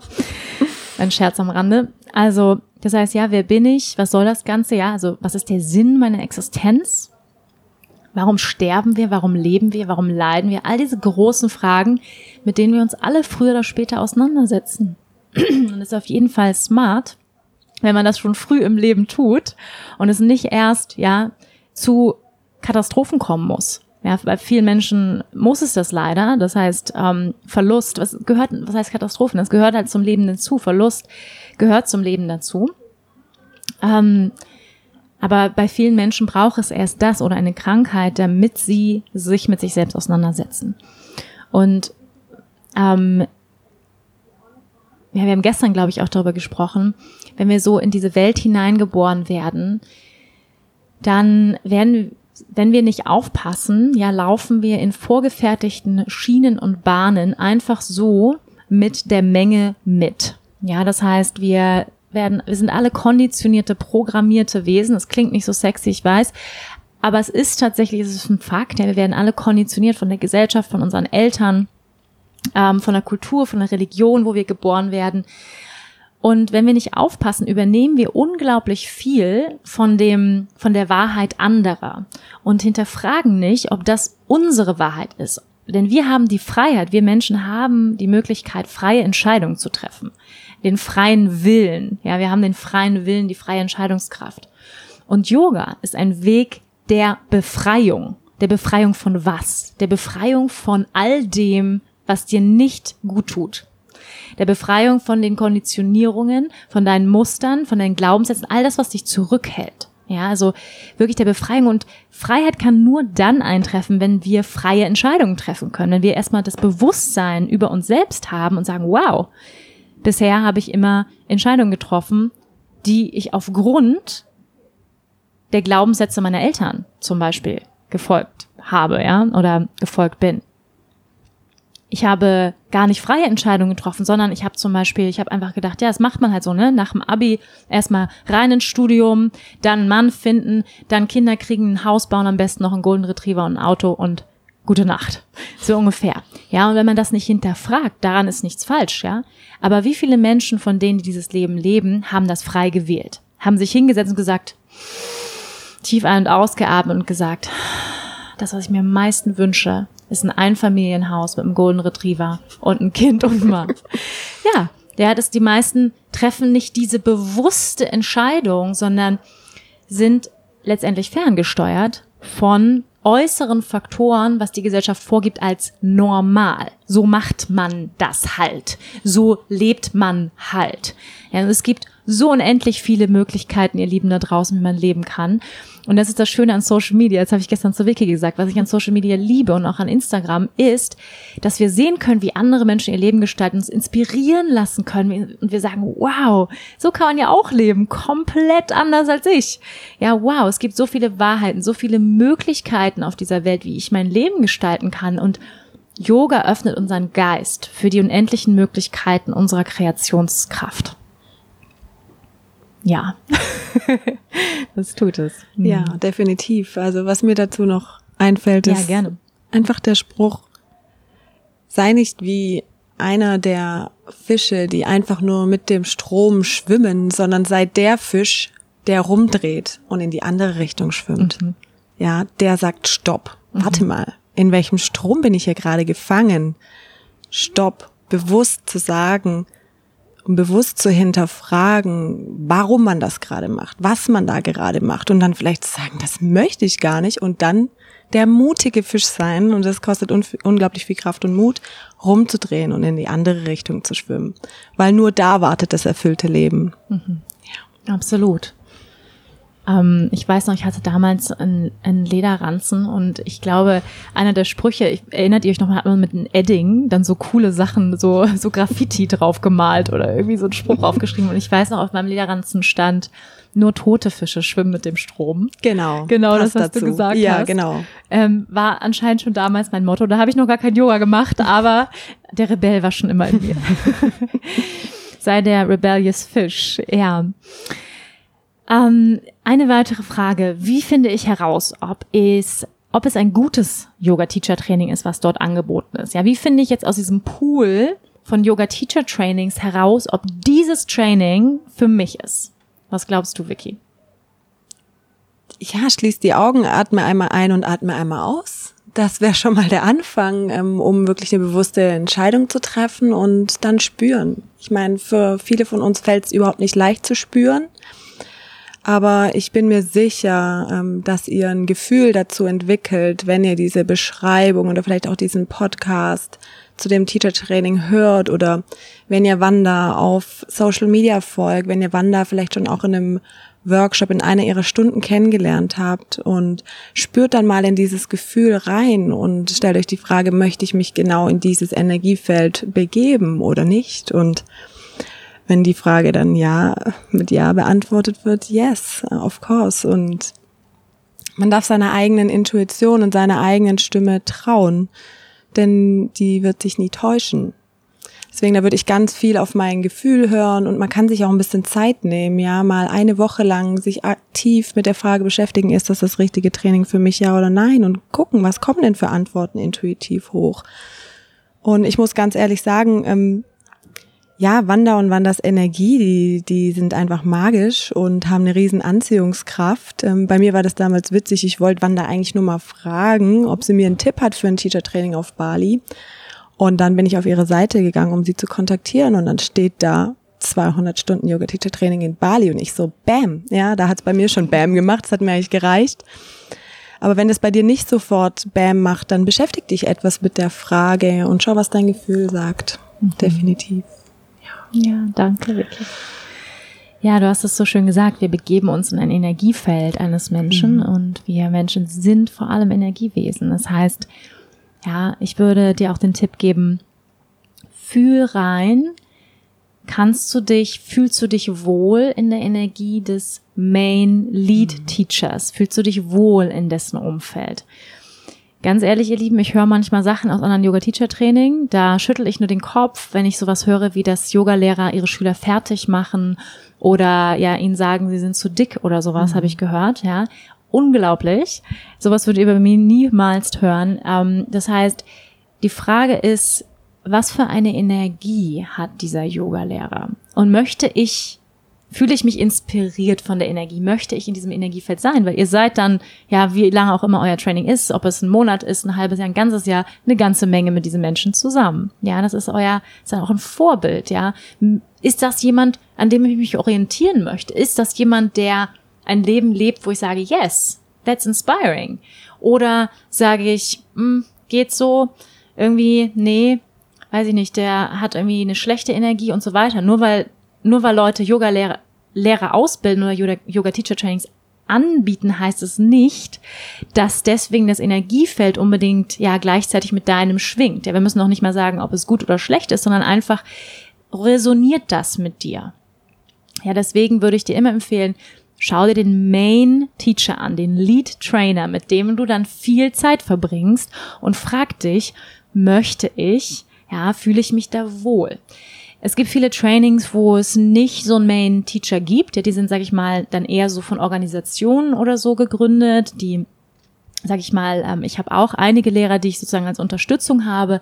Ein Scherz am Rande. Also, das heißt, ja, wer bin ich? Was soll das Ganze? Ja, also, was ist der Sinn meiner Existenz? Warum sterben wir? Warum leben wir? Warum leiden wir? All diese großen Fragen, mit denen wir uns alle früher oder später auseinandersetzen. Und es ist auf jeden Fall smart, wenn man das schon früh im Leben tut und es nicht erst, ja, zu Katastrophen kommen muss. Ja, bei vielen Menschen muss es das leider. Das heißt, ähm, Verlust, was gehört, was heißt Katastrophen? Das gehört halt zum Leben dazu. Verlust gehört zum Leben dazu. Ähm, aber bei vielen Menschen braucht es erst das oder eine Krankheit, damit sie sich mit sich selbst auseinandersetzen. Und ähm, ja, wir haben gestern, glaube ich, auch darüber gesprochen, wenn wir so in diese Welt hineingeboren werden, dann werden, wenn wir nicht aufpassen, ja, laufen wir in vorgefertigten Schienen und Bahnen einfach so mit der Menge mit. Ja, das heißt, wir werden, wir sind alle konditionierte, programmierte Wesen. Das klingt nicht so sexy, ich weiß. Aber es ist tatsächlich, es ist ein Fakt, ja, wir werden alle konditioniert von der Gesellschaft, von unseren Eltern, ähm, von der Kultur, von der Religion, wo wir geboren werden. Und wenn wir nicht aufpassen, übernehmen wir unglaublich viel von dem, von der Wahrheit anderer und hinterfragen nicht, ob das unsere Wahrheit ist. denn wir haben die Freiheit, wir Menschen haben die Möglichkeit, freie Entscheidungen zu treffen. Den freien Willen. Ja, wir haben den freien Willen, die freie Entscheidungskraft. Und Yoga ist ein Weg der Befreiung. Der Befreiung von was? Der Befreiung von all dem, was dir nicht gut tut. Der Befreiung von den Konditionierungen, von deinen Mustern, von deinen Glaubenssätzen, all das, was dich zurückhält. Ja, also wirklich der Befreiung. Und Freiheit kann nur dann eintreffen, wenn wir freie Entscheidungen treffen können, wenn wir erstmal das Bewusstsein über uns selbst haben und sagen, wow, bisher habe ich immer Entscheidungen getroffen, die ich aufgrund der Glaubenssätze meiner Eltern zum Beispiel gefolgt habe, ja, oder gefolgt bin ich habe gar nicht freie Entscheidungen getroffen, sondern ich habe zum Beispiel, ich habe einfach gedacht, ja, das macht man halt so, ne? Nach dem Abi erstmal rein ins Studium, dann einen Mann finden, dann Kinder kriegen, ein Haus bauen, am besten noch einen Golden Retriever und ein Auto und gute Nacht. So ungefähr. Ja, und wenn man das nicht hinterfragt, daran ist nichts falsch, ja. Aber wie viele Menschen von denen, die dieses Leben leben, haben das frei gewählt? Haben sich hingesetzt und gesagt, tief ein- und ausgeatmet und gesagt, das, was ich mir am meisten wünsche, ist ein Einfamilienhaus mit einem Golden Retriever und ein Kind und Mann. ja, der hat es, die meisten treffen nicht diese bewusste Entscheidung, sondern sind letztendlich ferngesteuert von äußeren Faktoren, was die Gesellschaft vorgibt als normal. So macht man das halt. So lebt man halt. Ja, es gibt so unendlich viele Möglichkeiten, ihr Lieben da draußen, wie man leben kann. Und das ist das Schöne an Social Media. Jetzt habe ich gestern zu Vicky gesagt, was ich an Social Media liebe und auch an Instagram ist, dass wir sehen können, wie andere Menschen ihr Leben gestalten, uns inspirieren lassen können und wir sagen, wow, so kann man ja auch leben, komplett anders als ich. Ja, wow, es gibt so viele Wahrheiten, so viele Möglichkeiten auf dieser Welt, wie ich mein Leben gestalten kann und Yoga öffnet unseren Geist für die unendlichen Möglichkeiten unserer Kreationskraft. Ja, das tut es. Mhm. Ja, definitiv. Also was mir dazu noch einfällt, ist ja, einfach der Spruch, sei nicht wie einer der Fische, die einfach nur mit dem Strom schwimmen, sondern sei der Fisch, der rumdreht und in die andere Richtung schwimmt. Mhm. Ja, der sagt Stopp. Warte mhm. mal, in welchem Strom bin ich hier gerade gefangen? Stopp. Bewusst zu sagen, um bewusst zu hinterfragen, warum man das gerade macht, was man da gerade macht und dann vielleicht zu sagen, das möchte ich gar nicht und dann der mutige Fisch sein und das kostet un unglaublich viel Kraft und Mut, rumzudrehen und in die andere Richtung zu schwimmen, weil nur da wartet das erfüllte Leben. Mhm. Ja. Absolut. Ähm, ich weiß noch, ich hatte damals einen, einen Lederranzen und ich glaube, einer der Sprüche, ich, erinnert ihr euch noch mal, hat man mit einem Edding dann so coole Sachen, so, so Graffiti drauf gemalt oder irgendwie so einen Spruch aufgeschrieben. Und ich weiß noch, auf meinem Lederranzen stand, nur tote Fische schwimmen mit dem Strom. Genau. Genau, das, was dazu. du gesagt ja, hast. Ja, genau. Ähm, war anscheinend schon damals mein Motto. Da habe ich noch gar kein Yoga gemacht, aber der Rebell war schon immer in mir. Sei der rebellious Fish, ja. Ähm, eine weitere Frage. Wie finde ich heraus, ob es, ob es ein gutes Yoga-Teacher-Training ist, was dort angeboten ist? Ja, wie finde ich jetzt aus diesem Pool von Yoga-Teacher-Trainings heraus, ob dieses Training für mich ist? Was glaubst du, Vicky? Ja, schließ die Augen, atme einmal ein und atme einmal aus. Das wäre schon mal der Anfang, ähm, um wirklich eine bewusste Entscheidung zu treffen und dann spüren. Ich meine, für viele von uns fällt es überhaupt nicht leicht zu spüren. Aber ich bin mir sicher, ähm, dass ihr ein Gefühl dazu entwickelt, wenn ihr diese Beschreibung oder vielleicht auch diesen Podcast zu dem Teacher Training hört oder wenn ihr Wanda auf Social Media folgt, wenn ihr Wanda vielleicht schon auch in einem Workshop in einer ihrer Stunden kennengelernt habt und spürt dann mal in dieses Gefühl rein und stellt euch die Frage, möchte ich mich genau in dieses Energiefeld begeben oder nicht? Und wenn die Frage dann ja mit ja beantwortet wird, yes, of course. Und man darf seiner eigenen Intuition und seiner eigenen Stimme trauen, denn die wird sich nie täuschen. Deswegen, da würde ich ganz viel auf mein Gefühl hören und man kann sich auch ein bisschen Zeit nehmen, ja, mal eine Woche lang sich aktiv mit der Frage beschäftigen, ist das das richtige Training für mich, ja oder nein und gucken, was kommen denn für Antworten intuitiv hoch. Und ich muss ganz ehrlich sagen, ähm, ja, Wanda und Wandas Energie, die, die sind einfach magisch und haben eine riesen Anziehungskraft. Ähm, bei mir war das damals witzig. Ich wollte Wanda eigentlich nur mal fragen, ob sie mir einen Tipp hat für ein Teacher-Training auf Bali. Und dann bin ich auf ihre Seite gegangen, um sie zu kontaktieren. Und dann steht da 200 Stunden Yoga-Teacher-Training in Bali. Und ich so, bam. Ja, da hat's bei mir schon bam gemacht. Das hat mir eigentlich gereicht. Aber wenn es bei dir nicht sofort bam macht, dann beschäftig dich etwas mit der Frage und schau, was dein Gefühl sagt. Mhm. Definitiv. Ja, danke, wirklich. Ja, du hast es so schön gesagt, wir begeben uns in ein Energiefeld eines Menschen mhm. und wir Menschen sind vor allem Energiewesen. Das heißt, ja, ich würde dir auch den Tipp geben, fühl rein, kannst du dich, fühlst du dich wohl in der Energie des Main Lead mhm. Teachers? Fühlst du dich wohl in dessen Umfeld? Ganz ehrlich, ihr Lieben, ich höre manchmal Sachen aus anderen Yoga-Teacher-Training. Da schüttel ich nur den Kopf, wenn ich sowas höre, wie das Yogalehrer ihre Schüler fertig machen oder ja ihnen sagen, sie sind zu dick oder sowas, mhm. habe ich gehört. Ja, unglaublich. Sowas würdet ihr bei mir niemals hören. Ähm, das heißt, die Frage ist, was für eine Energie hat dieser Yogalehrer? Und möchte ich fühle ich mich inspiriert von der Energie, möchte ich in diesem Energiefeld sein, weil ihr seid dann, ja, wie lange auch immer euer Training ist, ob es ein Monat ist, ein halbes Jahr, ein ganzes Jahr, eine ganze Menge mit diesen Menschen zusammen. Ja, das ist euer, ist dann auch ein Vorbild, ja. Ist das jemand, an dem ich mich orientieren möchte? Ist das jemand, der ein Leben lebt, wo ich sage, yes, that's inspiring? Oder sage ich, hm, geht so, irgendwie, nee, weiß ich nicht, der hat irgendwie eine schlechte Energie und so weiter. Nur weil, nur weil Leute Yoga-Lehrer Lehrer ausbilden oder Yoga-Teacher-Trainings anbieten, heißt es nicht, dass deswegen das Energiefeld unbedingt ja gleichzeitig mit deinem schwingt. Ja, wir müssen noch nicht mal sagen, ob es gut oder schlecht ist, sondern einfach resoniert das mit dir. Ja, deswegen würde ich dir immer empfehlen, schau dir den Main Teacher an, den Lead Trainer, mit dem du dann viel Zeit verbringst und frag dich, möchte ich, ja, fühle ich mich da wohl? Es gibt viele Trainings, wo es nicht so einen Main-Teacher gibt. Ja, die sind, sage ich mal, dann eher so von Organisationen oder so gegründet. Die, sage ich mal, ähm, ich habe auch einige Lehrer, die ich sozusagen als Unterstützung habe.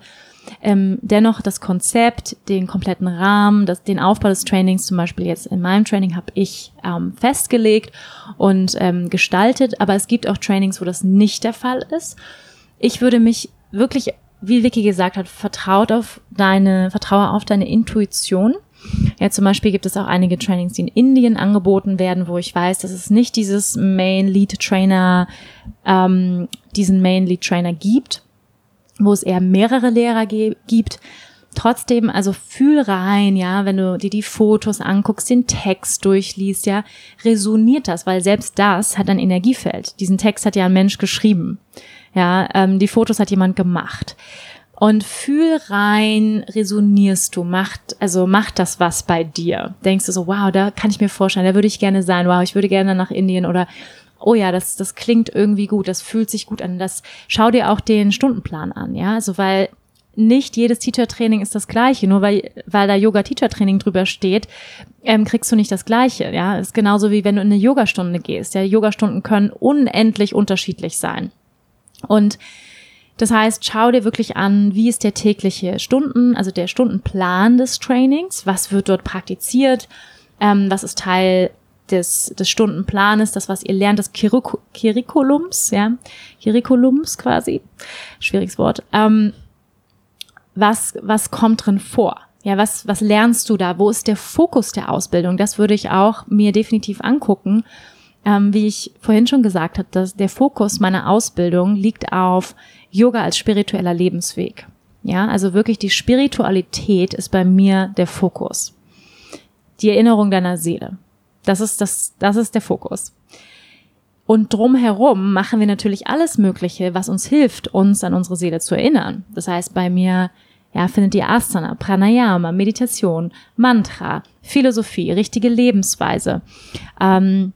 Ähm, dennoch das Konzept, den kompletten Rahmen, das, den Aufbau des Trainings, zum Beispiel jetzt in meinem Training, habe ich ähm, festgelegt und ähm, gestaltet. Aber es gibt auch Trainings, wo das nicht der Fall ist. Ich würde mich wirklich wie Vicky gesagt hat, vertraut auf deine, vertraue auf deine Intuition. Ja, zum Beispiel gibt es auch einige Trainings, die in Indien angeboten werden, wo ich weiß, dass es nicht dieses Main Lead Trainer, ähm, diesen Main Lead Trainer gibt, wo es eher mehrere Lehrer gibt. Trotzdem, also fühl rein, ja, wenn du dir die Fotos anguckst, den Text durchliest, ja, resoniert das, weil selbst das hat ein Energiefeld. Diesen Text hat ja ein Mensch geschrieben. Ja, ähm, die Fotos hat jemand gemacht. Und fühl rein, resonierst du, macht, also macht das was bei dir. Denkst du so, wow, da kann ich mir vorstellen, da würde ich gerne sein, wow, ich würde gerne nach Indien oder oh ja, das, das klingt irgendwie gut, das fühlt sich gut an. Das schau dir auch den Stundenplan an, ja. Also weil nicht jedes Teacher-Training ist das gleiche. Nur weil, weil da Yoga-Teacher-Training drüber steht, ähm, kriegst du nicht das gleiche. Ja, ist genauso wie wenn du in eine Yogastunde gehst. Ja, Yogastunden können unendlich unterschiedlich sein. Und das heißt, schau dir wirklich an, wie ist der tägliche Stunden, also der Stundenplan des Trainings, was wird dort praktiziert, ähm, was ist Teil des, des Stundenplanes, das, was ihr lernt, des Curriculums, ja, Curriculums quasi, schwieriges Wort, ähm, was, was kommt drin vor? Ja, was, was lernst du da? Wo ist der Fokus der Ausbildung? Das würde ich auch mir definitiv angucken ähm, wie ich vorhin schon gesagt habe, dass der Fokus meiner Ausbildung liegt auf Yoga als spiritueller Lebensweg. Ja, also wirklich die Spiritualität ist bei mir der Fokus. Die Erinnerung deiner Seele. Das ist das, das ist der Fokus. Und drumherum machen wir natürlich alles Mögliche, was uns hilft, uns an unsere Seele zu erinnern. Das heißt, bei mir ja, findet ihr Asana, Pranayama, Meditation, Mantra, Philosophie, richtige Lebensweise. Ähm,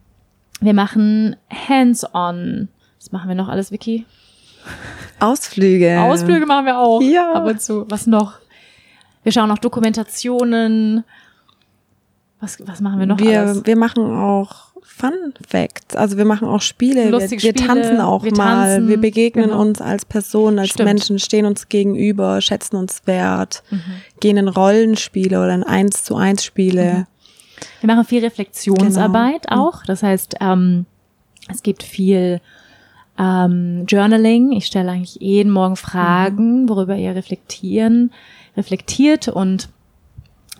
wir machen Hands-on. Was machen wir noch alles, Vicky? Ausflüge. Ausflüge machen wir auch. Ja. Ab und zu. Was noch? Wir schauen noch Dokumentationen. Was, was machen wir noch wir, alles? Wir machen auch Fun Facts. Also wir machen auch Spiele, Lustige wir, wir Spiele, tanzen auch wir mal, tanzen, wir begegnen genau. uns als Person, als Stimmt. Menschen, stehen uns gegenüber, schätzen uns wert, Mhm. gehen in Rollenspiele oder in eins zu eins Spiele. Wir machen viel Reflexionsarbeit Genau. auch. Das heißt, ähm, es gibt viel ähm, Journaling. Ich stelle eigentlich jeden Morgen Fragen, worüber ihr reflektieren, reflektiert und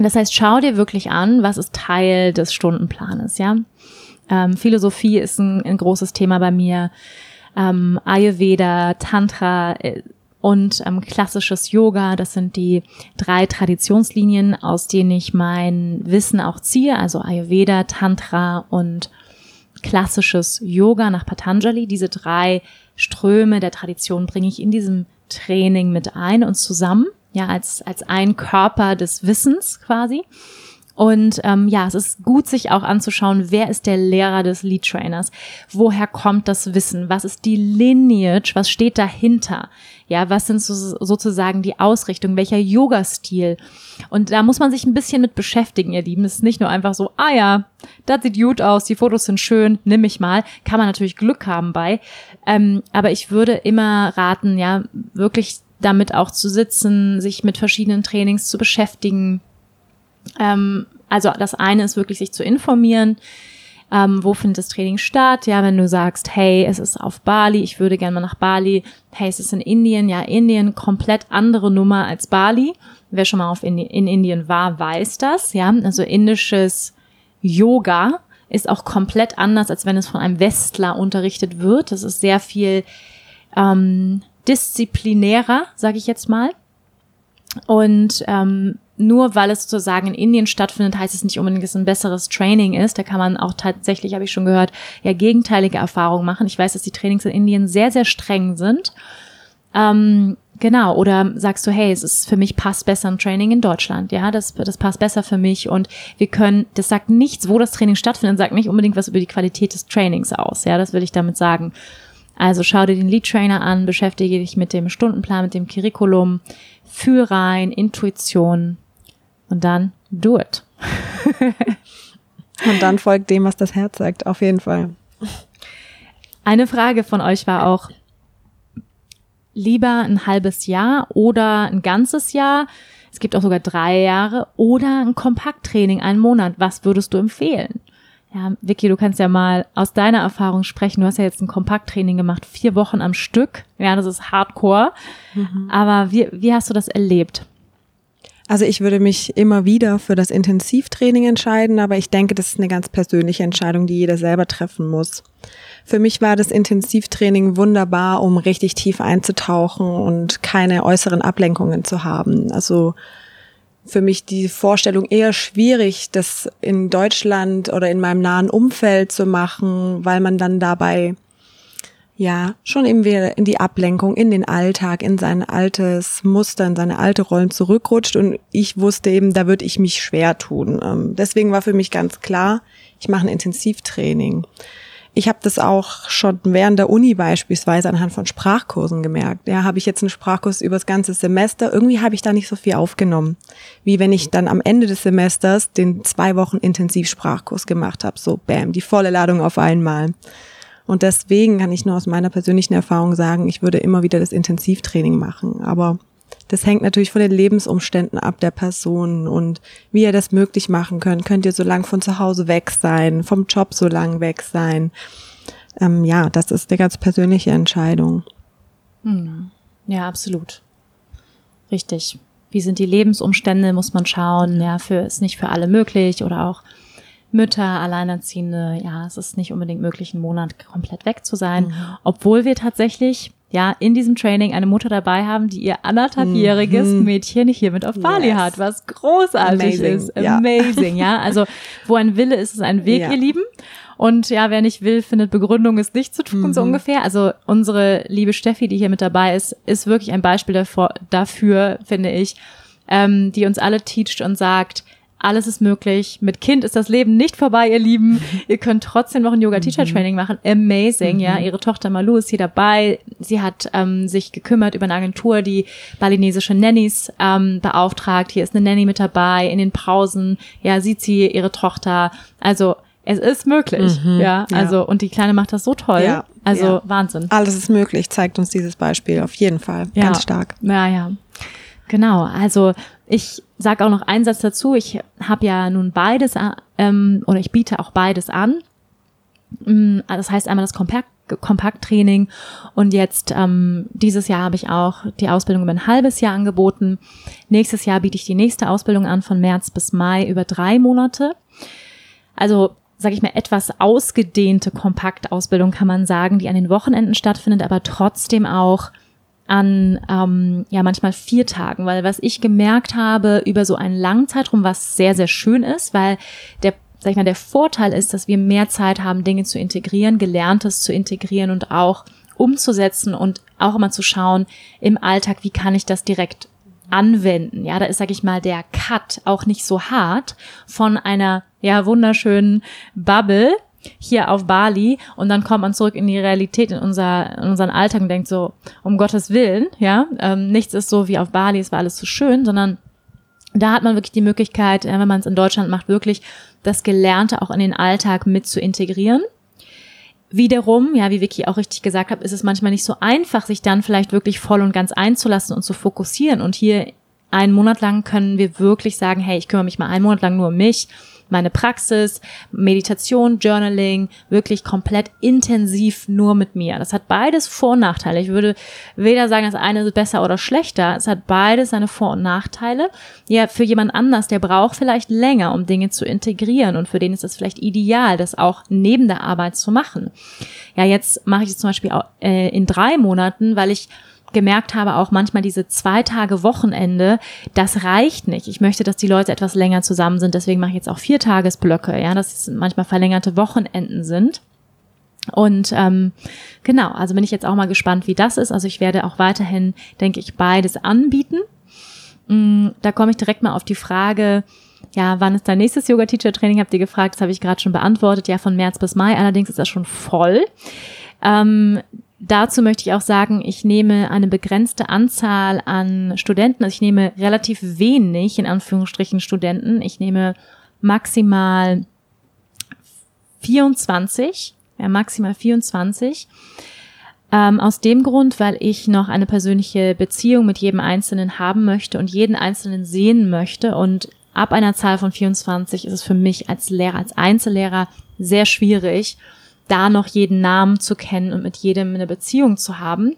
das heißt, schau dir wirklich an, was ist Teil des Stundenplanes, ja. Ähm, Philosophie ist ein, ein großes Thema bei mir. Ähm, Ayurveda, Tantra äh, und ähm, klassisches Yoga, das sind die drei Traditionslinien, aus denen ich mein Wissen auch ziehe. Also Ayurveda, Tantra und klassisches Yoga nach Patanjali. Diese drei Ströme der Tradition bringe ich in diesem Training mit ein und zusammen, ja, als, als ein Körper des Wissens quasi. Und ähm, ja, es ist gut, sich auch anzuschauen, wer ist der Lehrer des Lead Trainers? Woher kommt das Wissen? Was ist die Lineage? Was steht dahinter? Ja, was sind so, sozusagen die Ausrichtung? Welcher Yoga-Stil? Und da muss man sich ein bisschen mit beschäftigen, ihr Lieben. Es ist nicht nur einfach so, ah ja, das sieht gut aus, die Fotos sind schön, nimm mich mal. Kann man natürlich Glück haben bei. Ähm, aber ich würde immer raten, ja, wirklich damit auch zu sitzen, sich mit verschiedenen Trainings zu beschäftigen. Ähm, also das eine ist wirklich sich zu informieren, ähm, wo findet das Training statt? Ja, wenn du sagst, hey, es ist auf Bali, ich würde gerne mal nach Bali. Hey, es ist in Indien. Ja, Indien, komplett andere Nummer als Bali. Wer schon mal auf Indi in Indien war, weiß das. Ja, also indisches Yoga ist auch komplett anders, als wenn es von einem Westler unterrichtet wird. Das ist sehr viel ähm, disziplinärer, sage ich jetzt mal. Und ähm, nur weil es sozusagen in Indien stattfindet, heißt es nicht unbedingt, dass es ein besseres Training ist. Da kann man auch tatsächlich, habe ich schon gehört, ja gegenteilige Erfahrungen machen. Ich weiß, dass die Trainings in Indien sehr, sehr streng sind. Ähm, genau, oder sagst du, hey, es ist für mich passt besser ein Training in Deutschland, ja, das, das passt besser für mich und wir können, das sagt nichts, wo das Training stattfindet, sagt nicht unbedingt was über die Qualität des Trainings aus, ja, das will ich damit sagen. Also schau dir den Lead Trainer an, beschäftige dich mit dem Stundenplan, mit dem Curriculum, fühl rein, Intuition und dann do it. Und dann folgt dem, was das Herz sagt, auf jeden Fall. Eine Frage von euch war auch, lieber ein halbes Jahr oder ein ganzes Jahr. Es gibt auch sogar drei Jahre oder ein Kompakttraining, einen Monat. Was würdest du empfehlen? Ja, Vicky, du kannst ja mal aus deiner Erfahrung sprechen. Du hast ja jetzt ein Kompakttraining gemacht, vier Wochen am Stück. Ja, das ist Hardcore. Aber wie, wie hast du das erlebt? Also ich würde mich immer wieder für das Intensivtraining entscheiden, aber ich denke, das ist eine ganz persönliche Entscheidung, die jeder selber treffen muss. Für mich war das Intensivtraining wunderbar, um richtig tief einzutauchen und keine äußeren Ablenkungen zu haben. Also für mich die Vorstellung eher schwierig, das in Deutschland oder in meinem nahen Umfeld zu machen, weil man dann dabei ja, schon eben wieder in die Ablenkung, in den Alltag, in sein altes Muster, in seine alte Rollen zurückrutscht und ich wusste eben, da würde ich mich schwer tun. Ähm, deswegen war für mich ganz klar, ich mache ein Intensivtraining. Ich habe das auch schon während der Uni beispielsweise anhand von Sprachkursen gemerkt. Ja, habe ich jetzt einen Sprachkurs über das ganze Semester, irgendwie habe ich da nicht so viel aufgenommen, wie wenn ich dann am Ende des Semesters den zwei Wochen Intensivsprachkurs gemacht habe. So, bam, die volle Ladung auf einmal. Und deswegen kann ich nur aus meiner persönlichen Erfahrung sagen, ich würde immer wieder das Intensivtraining machen. Aber das hängt natürlich von den Lebensumständen ab der Person und wie ihr das möglich machen könnt. Könnt ihr so lang von zu Hause weg sein, vom Job so lang weg sein? Ähm, ja, das ist eine ganz persönliche Entscheidung. Ja, absolut. Richtig. Wie sind die Lebensumstände, muss man schauen. Ja, für, ist nicht für alle möglich oder auch Mütter, Alleinerziehende. Ja, es ist nicht unbedingt möglich, einen Monat komplett weg zu sein. Obwohl wir tatsächlich, ja, in diesem Training eine Mutter dabei haben, die ihr anderthalbjähriges Mädchen hier mit auf Bali Yes. hat, was großartig Amazing, ist. ja. Amazing, ja. Also, wo ein Wille ist, ist ein Weg, Ja. ihr Lieben. Und ja, wer nicht will, findet Begründung, es nicht zu tun, so ungefähr. Also unsere liebe Steffi, die hier mit dabei ist, ist wirklich ein Beispiel davor, dafür, finde ich, ähm, die uns alle teacht und sagt, alles ist möglich. Mit Kind ist das Leben nicht vorbei, ihr Lieben. Ihr könnt trotzdem noch ein Yoga-Teacher-Training machen. Amazing, ja. Ihre Tochter Malu ist hier dabei. Sie hat ähm, sich gekümmert über eine Agentur, die balinesische Nannies ähm, beauftragt. Hier ist eine Nanny mit dabei. In den Pausen, ja, sieht sie ihre Tochter. Also es ist möglich. Mhm, ja, also, ja. und die Kleine macht das so toll. Ja, also, ja. Wahnsinn. Alles ist möglich, zeigt uns dieses Beispiel auf jeden Fall. Ja. Ganz stark. Ja, ja. Genau. Also, ich sage auch noch einen Satz dazu. Ich habe ja nun beides, ähm, oder ich biete auch beides an. Mm, das heißt einmal das Kompakt Kompakttraining und jetzt ähm, dieses Jahr habe ich auch die Ausbildung über ein halbes Jahr angeboten. Nächstes Jahr biete ich die nächste Ausbildung an von März bis Mai über drei Monate. Also sage ich mal, etwas ausgedehnte Kompaktausbildung kann man sagen, die an den Wochenenden stattfindet, aber trotzdem auch an ähm, ja manchmal vier Tagen, weil was ich gemerkt habe über so einen langen Zeitraum, was sehr sehr schön ist, weil der sag ich mal, der Vorteil ist, dass wir mehr Zeit haben, Dinge zu integrieren, Gelerntes zu integrieren und auch umzusetzen und auch immer zu schauen im Alltag, wie kann ich das direkt anwenden. Ja, da ist, sag ich mal, der Cut auch nicht so hart von einer, ja, wunderschönen Bubble hier auf Bali und dann kommt man zurück in die Realität, in, unser, in unseren Alltag und denkt so, um Gottes Willen, ja, ähm, nichts ist so wie auf Bali, es war alles so schön, sondern da hat man wirklich die Möglichkeit, äh, wenn man es in Deutschland macht, wirklich das Gelernte auch in den Alltag mit zu integrieren. Wiederum, ja, wie Vicky auch richtig gesagt hat, ist es manchmal nicht so einfach, sich dann vielleicht wirklich voll und ganz einzulassen und zu fokussieren. Und hier einen Monat lang können wir wirklich sagen, hey, ich kümmere mich mal einen Monat lang nur um mich meine Praxis, Meditation, Journaling, wirklich komplett intensiv nur mit mir. Das hat beides Vor- und Nachteile. Ich würde weder sagen, das eine ist besser oder schlechter. Es hat beides seine Vor- und Nachteile. Ja, für jemand anders, der braucht vielleicht länger, um Dinge zu integrieren und für den ist es vielleicht ideal, das auch neben der Arbeit zu machen. Ja, jetzt mache ich es zum Beispiel auch, äh, in drei Monaten, weil ich gemerkt habe, auch manchmal diese zwei Tage Wochenende, das reicht nicht. Ich möchte, dass die Leute etwas länger zusammen sind. Deswegen mache ich jetzt auch vier Tagesblöcke, ja, dass es manchmal verlängerte Wochenenden sind. Und ähm, genau, also bin ich jetzt auch mal gespannt, wie das ist. Also ich werde auch weiterhin, denke ich, beides anbieten. Mm, da komme ich direkt mal auf die Frage, ja, wann ist dein nächstes Yoga-Teacher-Training? Habt ihr gefragt, das habe ich gerade schon beantwortet. Ja, von März bis Mai. Allerdings ist das schon voll. Ähm, Dazu möchte ich auch sagen, ich nehme eine begrenzte Anzahl an Studenten. Also ich nehme relativ wenig, in Anführungsstrichen, Studenten. Ich nehme maximal 24, ja, maximal 24. Ähm, aus dem Grund, weil ich noch eine persönliche Beziehung mit jedem Einzelnen haben möchte und jeden Einzelnen sehen möchte. Und ab einer Zahl von 24 ist es für mich als Lehrer, als Einzellehrer sehr schwierig, da noch jeden Namen zu kennen und mit jedem eine Beziehung zu haben.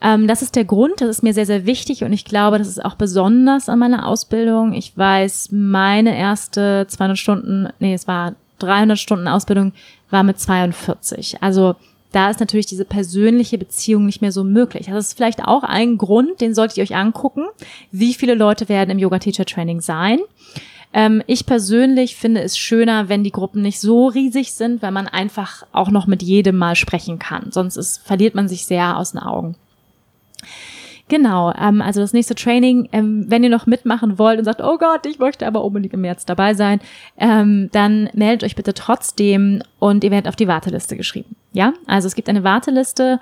Ähm, das ist der Grund, das ist mir sehr, sehr wichtig und ich glaube, das ist auch besonders an meiner Ausbildung. Ich weiß, meine erste 200 Stunden, nee, es war 300 Stunden Ausbildung, war mit 42. Also da ist natürlich diese persönliche Beziehung nicht mehr so möglich. Das ist vielleicht auch ein Grund, den solltet ihr euch angucken. Wie viele Leute werden im Yoga Teacher Training sein? Ähm, ich persönlich finde es schöner, wenn die Gruppen nicht so riesig sind, weil man einfach auch noch mit jedem mal sprechen kann. Sonst ist, verliert man sich sehr aus den Augen. Genau, ähm, also das nächste Training, ähm, wenn ihr noch mitmachen wollt und sagt, oh Gott, ich möchte aber unbedingt im März dabei sein, ähm, dann meldet euch bitte trotzdem und ihr werdet auf die Warteliste geschrieben. Ja, also es gibt eine Warteliste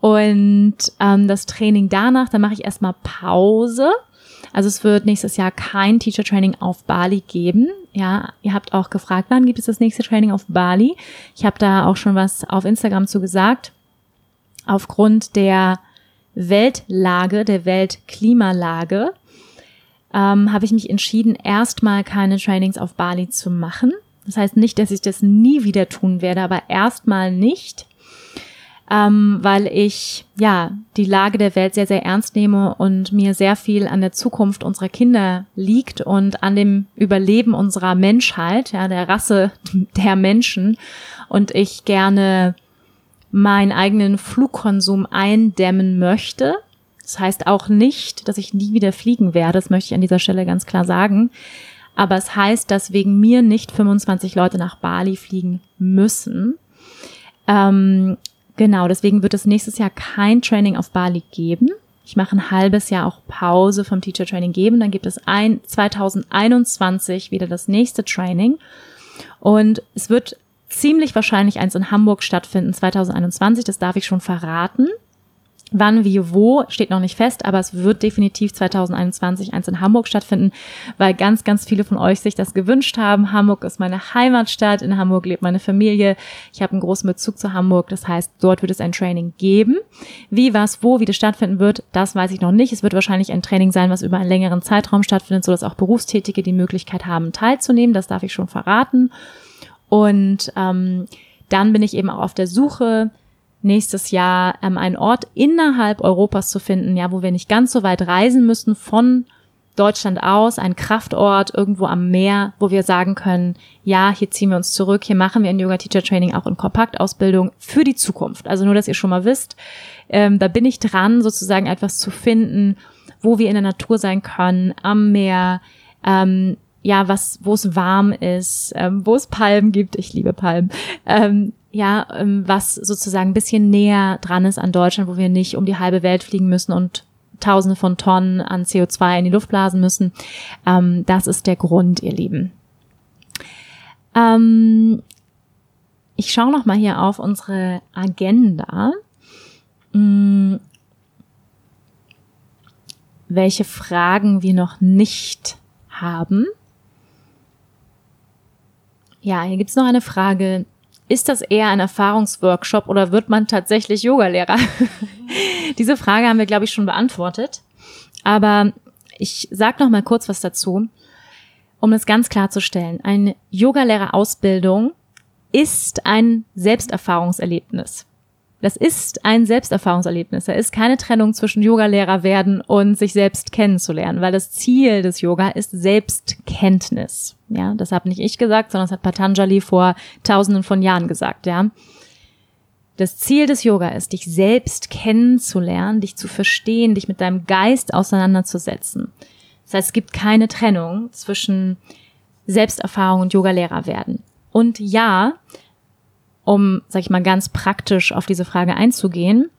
und ähm, das Training danach, dann mache ich erstmal Pause also es wird nächstes Jahr kein Teacher Training auf Bali geben. Ja, ihr habt auch gefragt, wann gibt es das nächste Training auf Bali? Ich habe da auch schon was auf Instagram zu gesagt. Aufgrund der Weltlage, der Weltklimalage, ähm, habe ich mich entschieden, erstmal keine Trainings auf Bali zu machen. Das heißt nicht, dass ich das nie wieder tun werde, aber erstmal nicht ähm, weil ich ja die Lage der Welt sehr, sehr ernst nehme und mir sehr viel an der Zukunft unserer Kinder liegt und an dem Überleben unserer Menschheit, ja, der Rasse der Menschen und ich gerne meinen eigenen Flugkonsum eindämmen möchte. Das heißt auch nicht, dass ich nie wieder fliegen werde, das möchte ich an dieser Stelle ganz klar sagen. Aber es heißt, dass wegen mir nicht 25 Leute nach Bali fliegen müssen. Ähm, Genau, deswegen wird es nächstes Jahr kein Training auf Bali geben. Ich mache ein halbes Jahr auch Pause vom Teacher Training geben. Dann gibt es ein 2021 wieder das nächste Training. Und es wird ziemlich wahrscheinlich eins in Hamburg stattfinden 2021. Das darf ich schon verraten. Wann, wie, wo steht noch nicht fest, aber es wird definitiv 2021 eins in Hamburg stattfinden, weil ganz, ganz viele von euch sich das gewünscht haben. Hamburg ist meine Heimatstadt, in Hamburg lebt meine Familie. Ich habe einen großen Bezug zu Hamburg, das heißt, dort wird es ein Training geben. Wie, was, wo, wie das stattfinden wird, das weiß ich noch nicht. Es wird wahrscheinlich ein Training sein, was über einen längeren Zeitraum stattfindet, sodass auch Berufstätige die Möglichkeit haben, teilzunehmen. Das darf ich schon verraten. Und ähm, dann bin ich eben auch auf der Suche nächstes Jahr ähm, einen Ort innerhalb Europas zu finden, ja, wo wir nicht ganz so weit reisen müssen von Deutschland aus, ein Kraftort irgendwo am Meer, wo wir sagen können, ja, hier ziehen wir uns zurück, hier machen wir ein Yoga Teacher Training auch in Kompaktausbildung für die Zukunft. Also nur, dass ihr schon mal wisst, ähm, da bin ich dran, sozusagen etwas zu finden, wo wir in der Natur sein können, am Meer, ähm, ja, was, wo es warm ist, ähm, wo es Palmen gibt. Ich liebe Palmen. Ähm, ja, ähm, was sozusagen ein bisschen näher dran ist an Deutschland, wo wir nicht um die halbe Welt fliegen müssen und Tausende von Tonnen an CO2 in die Luft blasen müssen. Ähm, das ist der Grund, ihr Lieben. Ähm, ich schaue noch mal hier auf unsere Agenda. Hm, welche Fragen wir noch nicht haben. Ja, hier gibt's noch eine Frage ist das eher ein Erfahrungsworkshop oder wird man tatsächlich Yogalehrer? Diese Frage haben wir, glaube ich, schon beantwortet. Aber ich sage noch mal kurz was dazu, um es ganz klarzustellen. Eine Yogalehrerausbildung ist ein Selbsterfahrungserlebnis. Das ist ein Selbsterfahrungserlebnis. Da ist keine Trennung zwischen Yogalehrer werden und sich selbst kennenzulernen, weil das Ziel des Yoga ist Selbstkenntnis. Ja, das habe nicht ich gesagt, sondern das hat Patanjali vor tausenden von Jahren gesagt, ja. Das Ziel des Yoga ist, dich selbst kennenzulernen, dich zu verstehen, dich mit deinem Geist auseinanderzusetzen. Das heißt, es gibt keine Trennung zwischen Selbsterfahrung und Yogalehrer werden. Und ja, um, sag ich mal, ganz praktisch auf diese Frage einzugehen.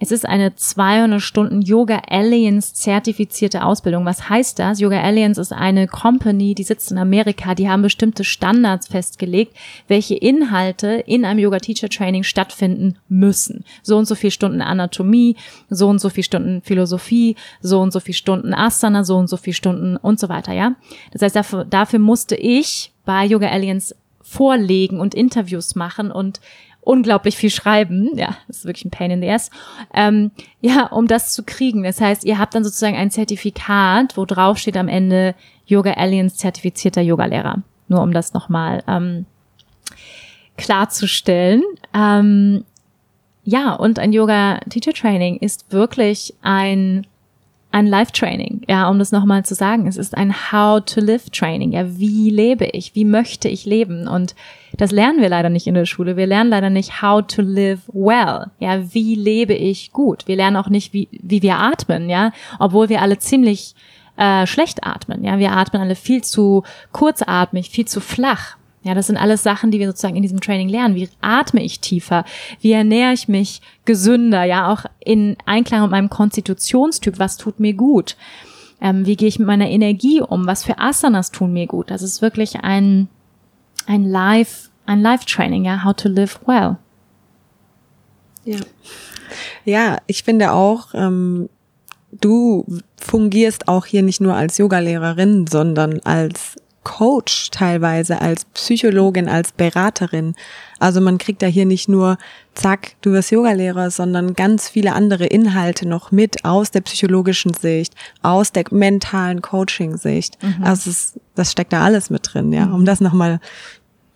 Es ist eine 200 Stunden Yoga Alliance zertifizierte Ausbildung. Was heißt das? Yoga Alliance ist eine Company, die sitzt in Amerika. Die haben bestimmte Standards festgelegt, welche Inhalte in einem Yoga Teacher Training stattfinden müssen. So und so viel Stunden Anatomie, so und so viel Stunden Philosophie, so und so viel Stunden Asana, so und so viel Stunden und so weiter, ja? Das heißt, dafür, dafür musste ich bei Yoga Alliance vorlegen und Interviews machen und unglaublich viel schreiben. Ja, das ist wirklich ein Pain in the ass. Ähm, ja, um das zu kriegen. Das heißt, ihr habt dann sozusagen ein Zertifikat, wo drauf steht am Ende Yoga Aliens zertifizierter Yogalehrer. Nur um das nochmal ähm, klarzustellen. Ähm, ja, und ein Yoga Teacher Training ist wirklich ein ein Life-Training, ja, um das nochmal zu sagen. Es ist ein How-to-Live-Training. Ja, wie lebe ich? Wie möchte ich leben? Und das lernen wir leider nicht in der Schule. Wir lernen leider nicht how to live well. Ja, wie lebe ich gut? Wir lernen auch nicht, wie, wie wir atmen, ja, obwohl wir alle ziemlich äh, schlecht atmen. Ja, wir atmen alle viel zu kurzatmig, viel zu flach. Ja, das sind alles Sachen, die wir sozusagen in diesem Training lernen. Wie atme ich tiefer? Wie ernähre ich mich gesünder? Ja, auch in Einklang mit meinem Konstitutionstyp. Was tut mir gut? Ähm, wie gehe ich mit meiner Energie um? Was für Asanas tun mir gut? Das ist wirklich ein, ein Live, ein Live-Training, ja, how to live well. Ja. Ja, ich finde auch, ähm, du fungierst auch hier nicht nur als Yogalehrerin, sondern als Coach teilweise, als Psychologin, als Beraterin. Also man kriegt da hier nicht nur, zack, du wirst Yogalehrer, sondern ganz viele andere Inhalte noch mit aus der psychologischen Sicht, aus der mentalen Coaching-Sicht. Mhm. Also es, das steckt da alles mit drin, ja, um das nochmal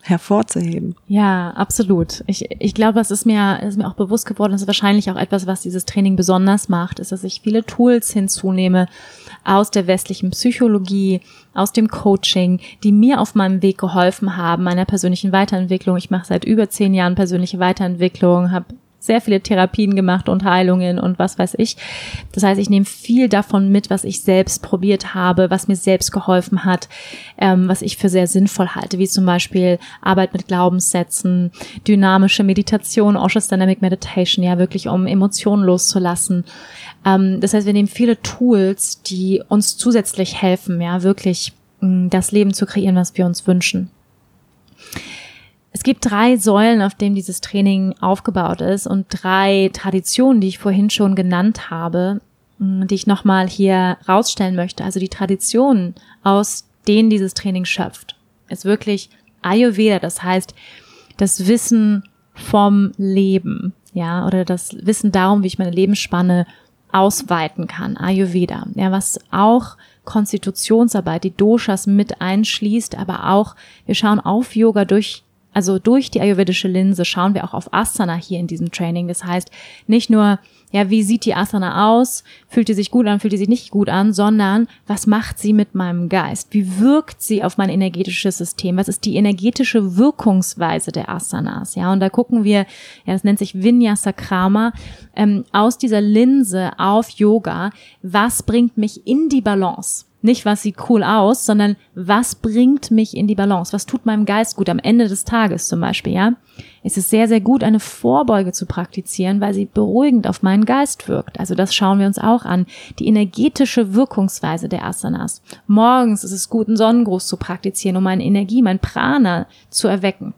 hervorzuheben. Ja, absolut. Ich, ich glaube, es ist mir, ist mir auch bewusst geworden, es ist wahrscheinlich auch etwas, was dieses Training besonders macht, ist, dass ich viele Tools hinzunehme aus der westlichen Psychologie, aus dem Coaching, die mir auf meinem Weg geholfen haben, meiner persönlichen Weiterentwicklung. Ich mache seit über zehn Jahren persönliche Weiterentwicklung, habe sehr viele Therapien gemacht und Heilungen und was weiß ich. Das heißt, ich nehme viel davon mit, was ich selbst probiert habe, was mir selbst geholfen hat, ähm, was ich für sehr sinnvoll halte, wie zum Beispiel Arbeit mit Glaubenssätzen, dynamische Meditation, Osho's Dynamic Meditation, ja wirklich um Emotionen loszulassen. Ähm, das heißt, wir nehmen viele Tools, die uns zusätzlich helfen, ja wirklich mm, das Leben zu kreieren, was wir uns wünschen. Es gibt drei Säulen, auf denen dieses Training aufgebaut ist und drei Traditionen, die ich vorhin schon genannt habe, mm, die ich nochmal hier rausstellen möchte. Also die Traditionen, aus denen dieses Training schöpft, ist wirklich Ayurveda, das heißt das Wissen vom Leben, ja, oder das Wissen darum, wie ich meine Lebensspanne ausweiten kann, Ayurveda, ja, was auch Konstitutionsarbeit, die Doshas mit einschließt, aber auch wir schauen auf Yoga durch also durch die ayurvedische Linse schauen wir auch auf Asana hier in diesem Training. Das heißt, nicht nur, ja, wie sieht die Asana aus? Fühlt die sich gut an, fühlt die sich nicht gut an, sondern was macht sie mit meinem Geist? Wie wirkt sie auf mein energetisches System? Was ist die energetische Wirkungsweise der Asanas? Ja, und da gucken wir, ja, das nennt sich Vinyasa Krama, ähm, aus dieser Linse auf Yoga. Was bringt mich in die Balance? Nicht, was sieht cool aus, sondern was bringt mich in die Balance? Was tut meinem Geist gut am Ende des Tages zum Beispiel, ja? Es ist sehr, sehr gut, eine Vorbeuge zu praktizieren, weil sie beruhigend auf meinen Geist wirkt. Also das schauen wir uns auch an. Die energetische Wirkungsweise der Asanas. Morgens ist es gut, einen Sonnengruß zu praktizieren, um meine Energie, mein Prana zu erwecken.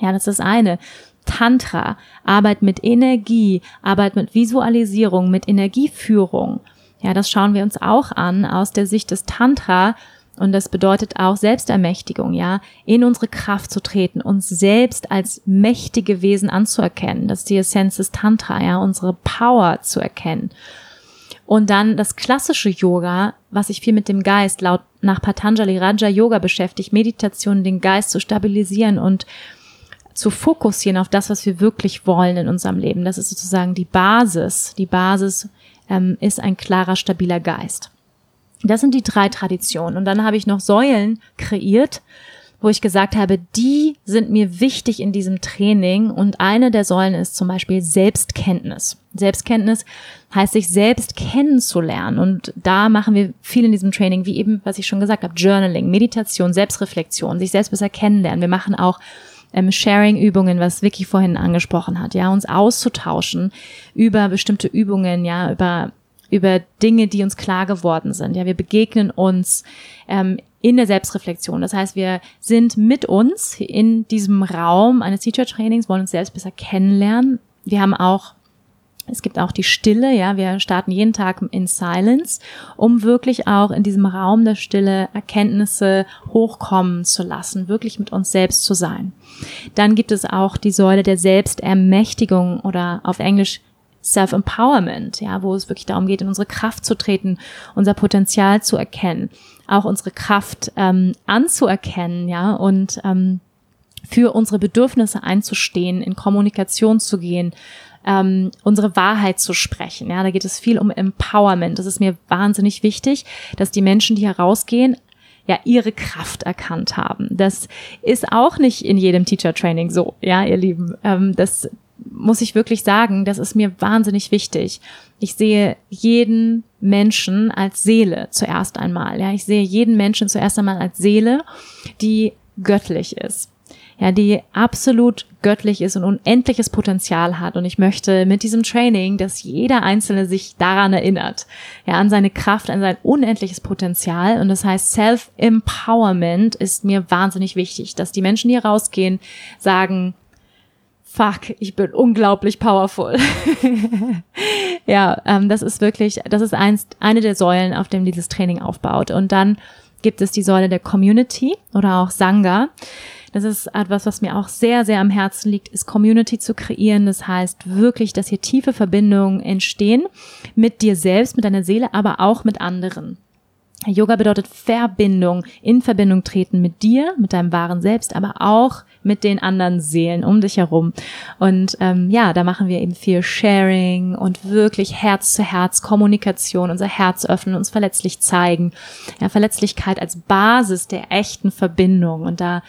Ja, das ist das eine. Tantra, Arbeit mit Energie, Arbeit mit Visualisierung, mit Energieführung ja, das schauen wir uns auch an aus der Sicht des Tantra. Und das bedeutet auch Selbstermächtigung, ja, in unsere Kraft zu treten, uns selbst als mächtige Wesen anzuerkennen. Das ist die Essenz des Tantra, ja, unsere Power zu erkennen. Und dann das klassische Yoga, was sich viel mit dem Geist laut nach Patanjali Raja Yoga beschäftigt, Meditation, den Geist zu stabilisieren und zu fokussieren auf das, was wir wirklich wollen in unserem Leben. Das ist sozusagen die Basis, die Basis ähm, ist ein klarer, stabiler Geist. Das sind die drei Traditionen. Und dann habe ich noch Säulen kreiert, wo ich gesagt habe, die sind mir wichtig in diesem Training. Und eine der Säulen ist zum Beispiel Selbstkenntnis. Selbstkenntnis heißt, sich selbst kennenzulernen. Und da machen wir viel in diesem Training, wie eben, was ich schon gesagt habe, Journaling, Meditation, Selbstreflexion, sich selbst besser kennenlernen. Wir machen auch ähm, Sharing-Übungen, was Vicky vorhin angesprochen hat, ja, uns auszutauschen über bestimmte Übungen, ja, über über Dinge, die uns klar geworden sind. Ja, wir begegnen uns ähm, in der Selbstreflexion. Das heißt, wir sind mit uns in diesem Raum eines Teacher Trainings, wollen uns selbst besser kennenlernen. Wir haben auch es gibt auch die Stille, ja, wir starten jeden Tag in Silence, um wirklich auch in diesem Raum der Stille Erkenntnisse hochkommen zu lassen, wirklich mit uns selbst zu sein. Dann gibt es auch die Säule der Selbstermächtigung oder auf Englisch Self-Empowerment, ja, wo es wirklich darum geht, in unsere Kraft zu treten, unser Potenzial zu erkennen, auch unsere Kraft ähm, anzuerkennen, ja, und ähm, für unsere Bedürfnisse einzustehen, in Kommunikation zu gehen, ähm, unsere Wahrheit zu sprechen. Ja, da geht es viel um Empowerment. Das ist mir wahnsinnig wichtig, dass die Menschen, die herausgehen, ja ihre Kraft erkannt haben. Das ist auch nicht in jedem Teacher Training so, ja, ihr Lieben. Ähm, das muss ich wirklich sagen, das ist mir wahnsinnig wichtig. Ich sehe jeden Menschen als Seele zuerst einmal. Ja, ich sehe jeden Menschen zuerst einmal als Seele, die göttlich ist ja, die absolut göttlich ist und unendliches Potenzial hat. Und ich möchte mit diesem Training, dass jeder Einzelne sich daran erinnert, ja, an seine Kraft, an sein unendliches Potenzial. Und das heißt, Self-Empowerment ist mir wahnsinnig wichtig, dass die Menschen, die hier rausgehen, sagen, fuck, ich bin unglaublich powerful. ja, ähm, das ist wirklich, das ist eins, eine der Säulen, auf dem dieses Training aufbaut. Und dann gibt es die Säule der Community oder auch Sangha. Das ist etwas, was mir auch sehr, sehr am Herzen liegt, ist Community zu kreieren. Das heißt wirklich, dass hier tiefe Verbindungen entstehen mit dir selbst, mit deiner Seele, aber auch mit anderen. Yoga bedeutet Verbindung, in Verbindung treten mit dir, mit deinem wahren Selbst, aber auch mit den anderen Seelen um dich herum. Und ähm, ja, da machen wir eben viel Sharing und wirklich Herz zu Herz Kommunikation, unser Herz öffnen, uns verletzlich zeigen. Ja, Verletzlichkeit als Basis der echten Verbindung. Und da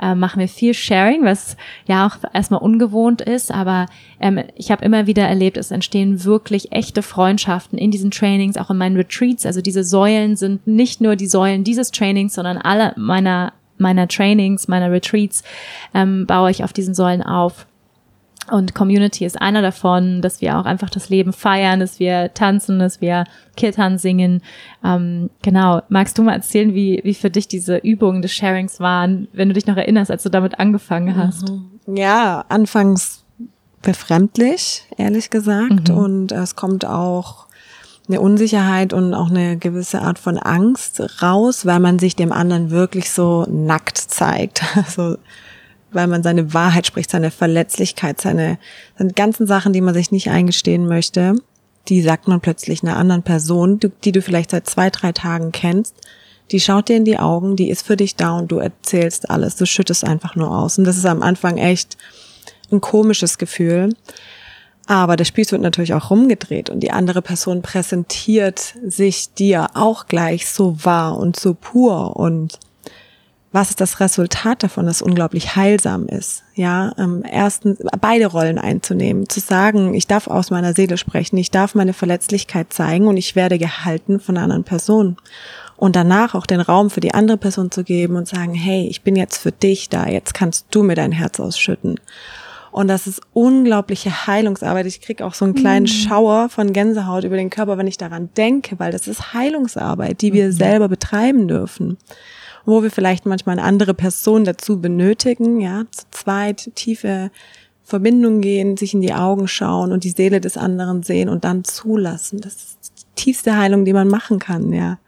äh, machen wir viel Sharing, was ja auch erstmal ungewohnt ist, aber ähm, ich habe immer wieder erlebt, es entstehen wirklich echte Freundschaften in diesen Trainings, auch in meinen Retreats. Also diese Säulen sind nicht nur die Säulen dieses Trainings, sondern alle meiner meiner Trainings, meiner Retreats ähm, baue ich auf diesen Säulen auf. Und Community ist einer davon, dass wir auch einfach das Leben feiern, dass wir tanzen, dass wir Kirtan singen. Ähm, genau. Magst du mal erzählen, wie, wie für dich diese Übungen des Sharings waren, wenn du dich noch erinnerst, als du damit angefangen hast? Mhm. Ja, anfangs befremdlich, ehrlich gesagt. Mhm. Und es kommt auch eine Unsicherheit und auch eine gewisse Art von Angst raus, weil man sich dem anderen wirklich so nackt zeigt. Also weil man seine Wahrheit spricht, seine Verletzlichkeit, seine, seine ganzen Sachen, die man sich nicht eingestehen möchte, die sagt man plötzlich einer anderen Person, die, die du vielleicht seit zwei, drei Tagen kennst. Die schaut dir in die Augen, die ist für dich da und du erzählst alles, du schüttest einfach nur aus. Und das ist am Anfang echt ein komisches Gefühl. Aber der Spieß wird natürlich auch rumgedreht und die andere Person präsentiert sich dir auch gleich so wahr und so pur und was ist das Resultat davon, das unglaublich heilsam ist. Ja, ähm, erstens beide Rollen einzunehmen, zu sagen, ich darf aus meiner Seele sprechen, ich darf meine Verletzlichkeit zeigen und ich werde gehalten von einer anderen Person. Und danach auch den Raum für die andere Person zu geben und sagen, hey, ich bin jetzt für dich da, jetzt kannst du mir dein Herz ausschütten. Und das ist unglaubliche Heilungsarbeit. Ich krieg auch so einen kleinen mhm. Schauer von Gänsehaut über den Körper, wenn ich daran denke, weil das ist Heilungsarbeit, die wir mhm. selber betreiben dürfen wo wir vielleicht manchmal eine andere Person dazu benötigen, ja, zu zweit tiefe Verbindung gehen, sich in die Augen schauen und die Seele des anderen sehen und dann zulassen. Das ist die tiefste Heilung, die man machen kann, ja.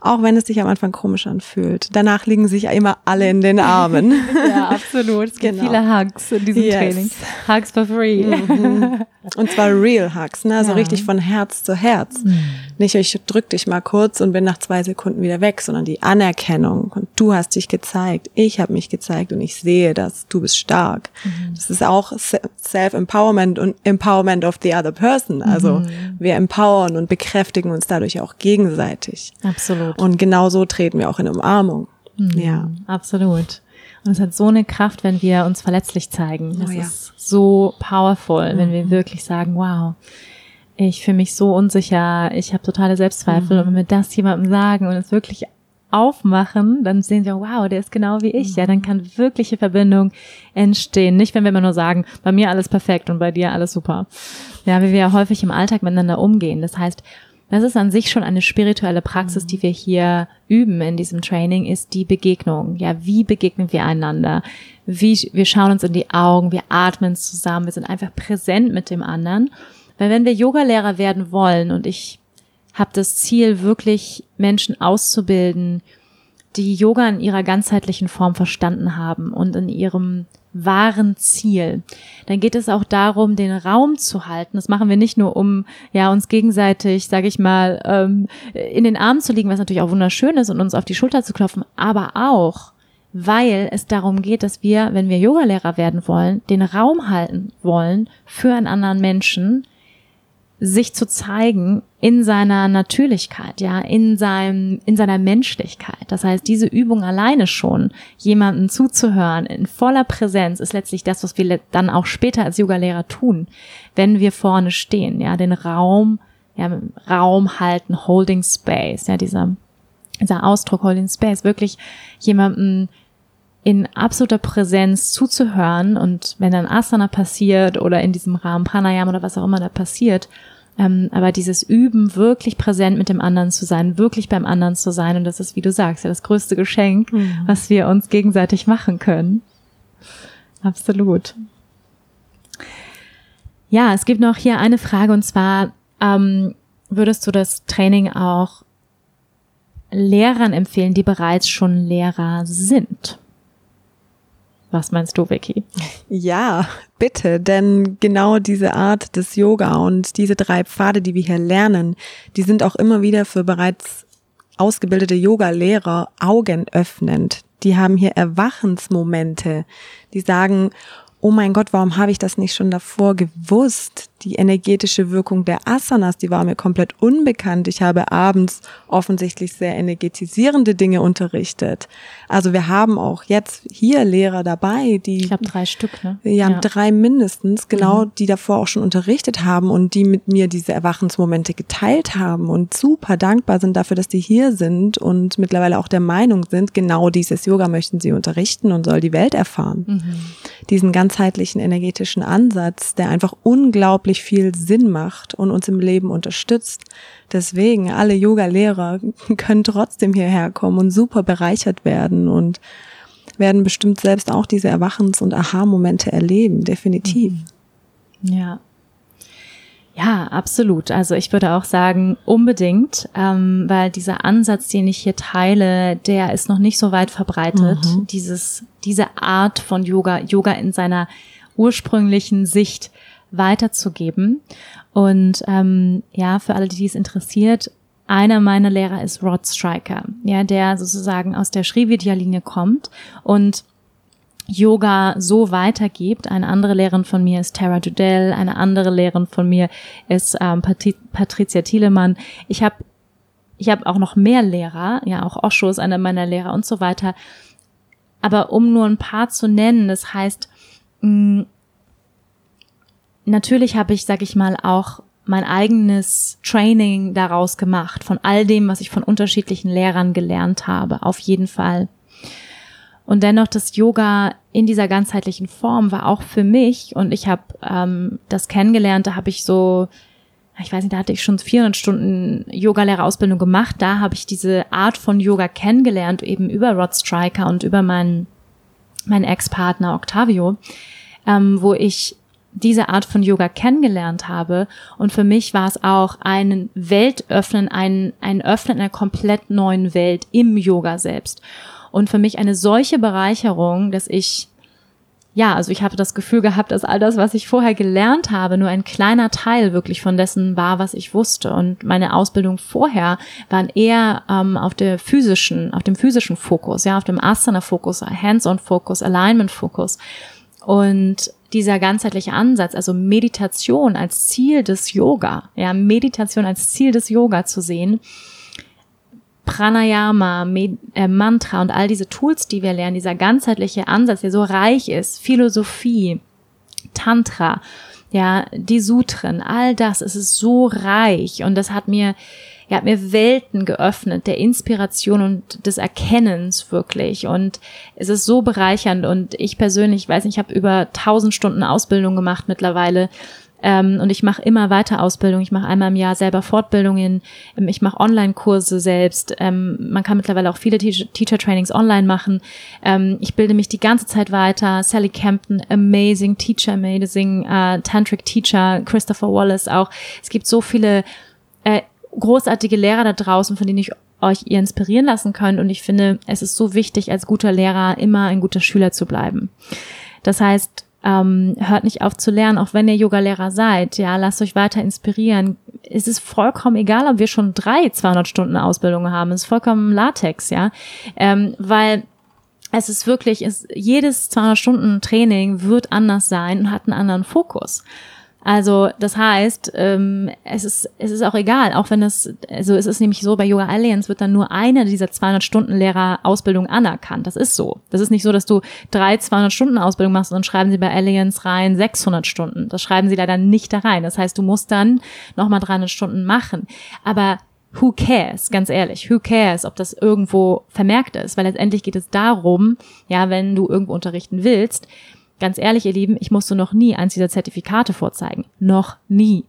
Auch wenn es sich am Anfang komisch anfühlt. Danach liegen sich immer alle in den Armen. ja, absolut. Es gibt genau. viele Hugs in diesem yes. Training. Hugs for free. Mhm. Und zwar real Hugs, ne? Also ja. richtig von Herz zu Herz. Mhm. Nicht, ich drück dich mal kurz und bin nach zwei Sekunden wieder weg, sondern die Anerkennung. Und du hast dich gezeigt, ich habe mich gezeigt und ich sehe das, du bist stark. Mhm. Das ist auch Self-Empowerment und Empowerment of the other person. Also mhm. wir empowern und bekräftigen uns dadurch auch gegenseitig. Absolut. Und genau so treten wir auch in Umarmung. Mhm. Ja. Absolut. Und es hat so eine Kraft, wenn wir uns verletzlich zeigen. Das oh, ja. ist so powerful, wenn wir mhm. wirklich sagen, wow, ich fühle mich so unsicher, ich habe totale Selbstzweifel mhm. und wenn wir das jemandem sagen und es wirklich aufmachen, dann sehen wir, wow, der ist genau wie ich. Mhm. Ja, dann kann wirkliche Verbindung entstehen. Nicht, wenn wir immer nur sagen, bei mir alles perfekt und bei dir alles super. Ja, wie wir ja häufig im Alltag miteinander umgehen. Das heißt, das ist an sich schon eine spirituelle Praxis, die wir hier üben in diesem Training, ist die Begegnung. Ja, wie begegnen wir einander? Wie, wir schauen uns in die Augen, wir atmen zusammen, wir sind einfach präsent mit dem anderen. Weil wenn wir Yogalehrer werden wollen und ich habe das Ziel, wirklich Menschen auszubilden, die Yoga in ihrer ganzheitlichen Form verstanden haben und in ihrem wahren Ziel, dann geht es auch darum, den Raum zu halten. Das machen wir nicht nur, um ja uns gegenseitig, sage ich mal, ähm, in den Armen zu liegen, was natürlich auch wunderschön ist und uns auf die Schulter zu klopfen, aber auch, weil es darum geht, dass wir, wenn wir Yogalehrer werden wollen, den Raum halten wollen für einen anderen Menschen, sich zu zeigen in seiner Natürlichkeit, ja, in seinem, in seiner Menschlichkeit. Das heißt, diese Übung alleine schon, jemanden zuzuhören in voller Präsenz, ist letztlich das, was wir dann auch später als Yogalehrer tun, wenn wir vorne stehen, ja, den Raum, ja, Raum halten, holding space, ja, dieser, dieser Ausdruck holding space, wirklich jemanden in absoluter Präsenz zuzuhören und wenn dann Asana passiert oder in diesem Rahmen Pranayama oder was auch immer da passiert, aber dieses Üben, wirklich präsent mit dem anderen zu sein, wirklich beim anderen zu sein und das ist, wie du sagst, ja das größte Geschenk, mhm. was wir uns gegenseitig machen können. Absolut. Ja, es gibt noch hier eine Frage und zwar, ähm, würdest du das Training auch Lehrern empfehlen, die bereits schon Lehrer sind? Was meinst du, Vicky? Ja, bitte, denn genau diese Art des Yoga und diese drei Pfade, die wir hier lernen, die sind auch immer wieder für bereits ausgebildete Yoga-Lehrer augenöffnend. Die haben hier Erwachensmomente. Die sagen, oh mein Gott, warum habe ich das nicht schon davor gewusst? Die energetische Wirkung der Asanas, die war mir komplett unbekannt. Ich habe abends offensichtlich sehr energetisierende Dinge unterrichtet. Also wir haben auch jetzt hier Lehrer dabei, die. Ich glaube drei Stück, ne? Ja, ja. drei mindestens, genau, mhm. die davor auch schon unterrichtet haben und die mit mir diese Erwachensmomente geteilt haben und super dankbar sind dafür, dass die hier sind und mittlerweile auch der Meinung sind, genau dieses Yoga möchten sie unterrichten und soll die Welt erfahren. Mhm. Diesen ganzheitlichen energetischen Ansatz, der einfach unglaublich viel Sinn macht und uns im Leben unterstützt. Deswegen, alle Yoga-Lehrer können trotzdem hierher kommen und super bereichert werden und werden bestimmt selbst auch diese Erwachens- und Aha-Momente erleben, definitiv. Mhm. Ja. Ja, absolut. Also ich würde auch sagen, unbedingt, ähm, weil dieser Ansatz, den ich hier teile, der ist noch nicht so weit verbreitet. Mhm. Dieses, diese Art von Yoga, Yoga in seiner ursprünglichen Sicht weiterzugeben. Und ähm, ja, für alle, die es interessiert, einer meiner Lehrer ist Rod Striker, ja, der sozusagen aus der Sri Vidya-Linie kommt und Yoga so weitergibt. Eine andere Lehrerin von mir ist Tara Dudell, eine andere Lehrerin von mir ist ähm, Patri Patricia Thielemann. Ich habe ich hab auch noch mehr Lehrer, ja, auch Osho ist einer meiner Lehrer und so weiter. Aber um nur ein paar zu nennen, das heißt, mh, mm, natürlich habe ich, sag ich mal, auch mein eigenes Training daraus gemacht, von all dem, was ich von unterschiedlichen Lehrern gelernt habe, auf jeden Fall. Und dennoch das Yoga in dieser ganzheitlichen Form war auch für mich, und ich habe ähm, das kennengelernt, da habe ich so, ich weiß nicht, da hatte ich schon 400 Stunden Yogalehrerausbildung gemacht, da habe ich diese Art von Yoga kennengelernt, eben über Rod Striker und über meinen, meinen Ex-Partner Octavio, ähm, wo ich diese Art von Yoga kennengelernt habe. Und für mich war es auch ein Weltöffnen, ein, ein Öffnen einer komplett neuen Welt im Yoga selbst. Und für mich eine solche Bereicherung, dass ich, ja, also ich habe das Gefühl gehabt, dass all das, was ich vorher gelernt habe, nur ein kleiner Teil wirklich von dessen war, was ich wusste. Und meine Ausbildung vorher waren eher ähm, auf der physischen, auf dem physischen Fokus, ja, auf dem Asana-Fokus, Hands-on-Fokus, Alignment-Fokus. Und dieser ganzheitliche Ansatz, also Meditation als Ziel des Yoga, ja, Meditation als Ziel des Yoga zu sehen, Pranayama, Med äh, Mantra und all diese Tools, die wir lernen, dieser ganzheitliche Ansatz, der so reich ist, Philosophie, Tantra, ja, die Sutren, all das, es ist so reich und das hat mir er hat mir Welten geöffnet, der Inspiration und des Erkennens wirklich. Und es ist so bereichernd. Und ich persönlich, ich weiß nicht, ich habe über 1000 Stunden Ausbildung gemacht mittlerweile. Ähm, und ich mache immer weiter Ausbildung. Ich mache einmal im Jahr selber Fortbildungen. Ähm, ich mache Online-Kurse selbst. Ähm, man kann mittlerweile auch viele Teacher-Trainings online machen. Ähm, ich bilde mich die ganze Zeit weiter. Sally Campton, amazing Teacher, amazing uh, Tantric Teacher, Christopher Wallace auch. Es gibt so viele äh, großartige Lehrer da draußen, von denen ich euch ihr inspirieren lassen könnt. Und ich finde, es ist so wichtig, als guter Lehrer immer ein guter Schüler zu bleiben. Das heißt, ähm, hört nicht auf zu lernen, auch wenn ihr Yoga-Lehrer seid. Ja, lasst euch weiter inspirieren. Es ist vollkommen egal, ob wir schon drei 200 Stunden Ausbildung haben. Es ist vollkommen Latex, ja, ähm, weil es ist wirklich, es, jedes 200 Stunden Training wird anders sein und hat einen anderen Fokus. Also das heißt, ähm, es ist es ist auch egal, auch wenn es also es ist nämlich so bei Yoga Alliance wird dann nur eine dieser 200 Stunden Lehrer Ausbildung anerkannt. Das ist so. Das ist nicht so, dass du drei 200 Stunden Ausbildung machst und dann schreiben sie bei Alliance rein 600 Stunden. Das schreiben sie leider nicht da rein. Das heißt, du musst dann nochmal 300 Stunden machen. Aber who cares, ganz ehrlich, who cares, ob das irgendwo vermerkt ist, weil letztendlich geht es darum, ja, wenn du irgendwo unterrichten willst, Ganz ehrlich, ihr Lieben, ich musste noch nie eins dieser Zertifikate vorzeigen. Noch nie.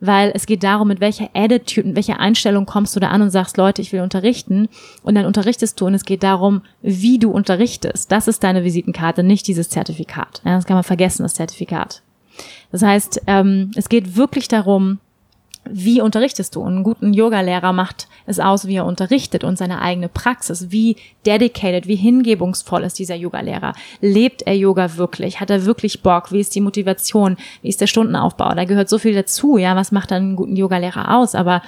Weil es geht darum, mit welcher Attitude, mit welcher Einstellung kommst du da an und sagst, Leute, ich will unterrichten. Und dann unterrichtest du und es geht darum, wie du unterrichtest. Das ist deine Visitenkarte, nicht dieses Zertifikat. Ja, das kann man vergessen, das Zertifikat. Das heißt, ähm, es geht wirklich darum, wie unterrichtest du? Einen guten Yoga-Lehrer macht es aus, wie er unterrichtet und seine eigene Praxis. Wie dedicated, wie hingebungsvoll ist dieser Yoga-Lehrer? Lebt er Yoga wirklich? Hat er wirklich Bock? Wie ist die Motivation? Wie ist der Stundenaufbau? Da gehört so viel dazu. Ja, was macht dann einen guten Yoga-Lehrer aus? Aber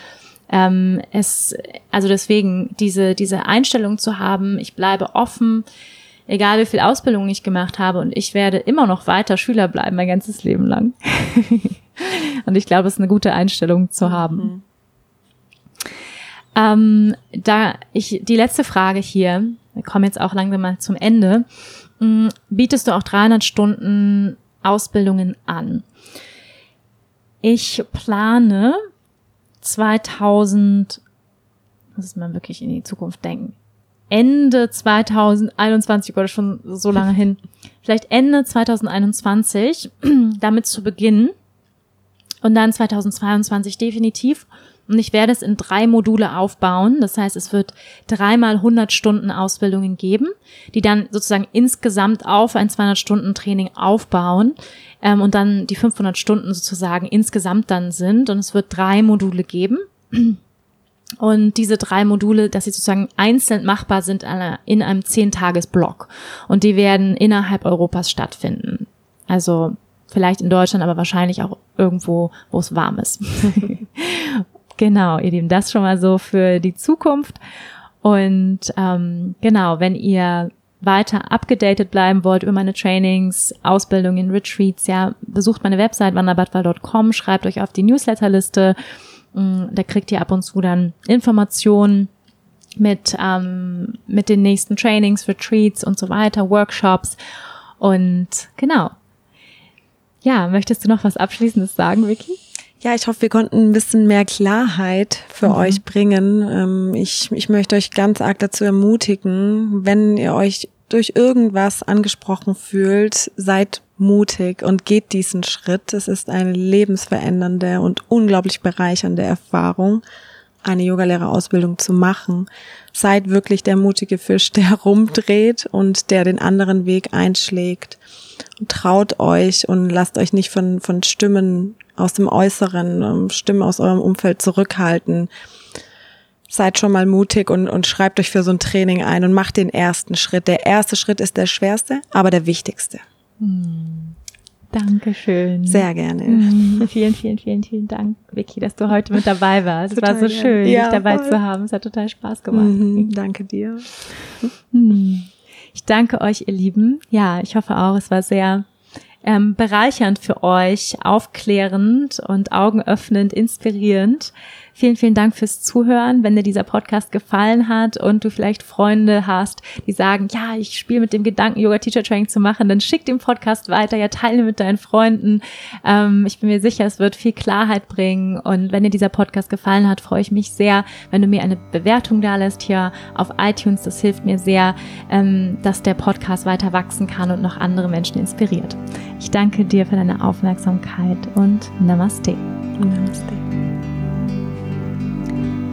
ähm, es, also deswegen diese diese Einstellung zu haben, ich bleibe offen, egal wie viel Ausbildung ich gemacht habe und ich werde immer noch weiter Schüler bleiben mein ganzes Leben lang. Und ich glaube, es ist eine gute Einstellung zu haben. Mhm. Ähm, da ich die letzte Frage hier, wir kommen jetzt auch langsam mal zum Ende. Mm, bietest du auch 300 Stunden Ausbildungen an? Ich plane 2000, muss man wirklich in die Zukunft denken. Ende 2021 oder schon so lange hin, vielleicht Ende 2021 damit zu beginnen und dann 2022 definitiv und ich werde es in drei Module aufbauen. Das heißt, es wird dreimal 100 Stunden Ausbildungen geben, die dann sozusagen insgesamt auf ein 200 Stunden Training aufbauen ähm, und dann die 500 Stunden sozusagen insgesamt dann sind. Und es wird drei Module geben. Und diese drei Module, dass sie sozusagen einzeln machbar sind in einem 10-Tages-Block. Und die werden innerhalb Europas stattfinden. Also vielleicht in Deutschland, aber wahrscheinlich auch irgendwo, wo es warm ist. Genau, ihr Lieben, das schon mal so für die Zukunft. Und ähm, genau, wenn ihr weiter abgedatet bleiben wollt über meine Trainings, Ausbildungen, Retreats, ja, besucht meine Website wanderbadwal.com, schreibt euch auf die Newsletterliste. Mm, da kriegt ihr ab und zu dann Informationen mit, ähm, mit den nächsten Trainings, Retreats und so weiter, Workshops. Und genau. Ja, möchtest du noch was Abschließendes sagen, Vicky? Ja, ich hoffe, wir konnten ein bisschen mehr Klarheit für mhm. euch bringen. Ähm, ich, ich möchte euch ganz arg dazu ermutigen, wenn ihr euch durch irgendwas angesprochen fühlt, seid mutig und geht diesen Schritt. Es ist eine lebensverändernde und unglaublich bereichernde Erfahrung, eine Yogalehrerausbildung zu machen. Seid wirklich der mutige Fisch, der rumdreht und der den anderen Weg einschlägt. Und traut euch und lasst euch nicht von, von Stimmen aus dem Äußeren, ähm, Stimmen aus eurem Umfeld zurückhalten. Seid schon mal mutig und, und schreibt euch für so ein Training ein und macht den ersten Schritt. Der erste Schritt ist der schwerste, aber der wichtigste. Hm. Dankeschön. Sehr gerne. Hm. Vielen, vielen, vielen, vielen Dank, Vicky, dass du heute mit dabei warst. Es war so schön, ja, dich dabei voll. zu haben. Es hat total Spaß gemacht. Mhm, danke dir. Hm. Ich danke euch, ihr Lieben. Ja, ich hoffe auch, es war sehr ähm, bereichernd für euch, aufklärend und augenöffnend, inspirierend. Vielen, vielen Dank fürs Zuhören. Wenn dir dieser Podcast gefallen hat und du vielleicht Freunde hast, die sagen, ja, ich spiele mit dem Gedanken, Yoga Teacher Training zu machen, dann schick den Podcast weiter, ja, teile mit deinen Freunden. Ähm, ich bin mir sicher, es wird viel Klarheit bringen. Und wenn dir dieser Podcast gefallen hat, freue ich mich sehr, wenn du mir eine Bewertung da lässt hier auf iTunes. Das hilft mir sehr, ähm, dass der Podcast weiter wachsen kann und noch andere Menschen inspiriert. Ich danke dir für deine Aufmerksamkeit und Namaste. Namaste.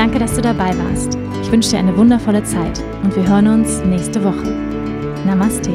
Danke, dass du dabei warst. Ich wünsche dir eine wundervolle Zeit und wir hören uns nächste Woche. Namaste.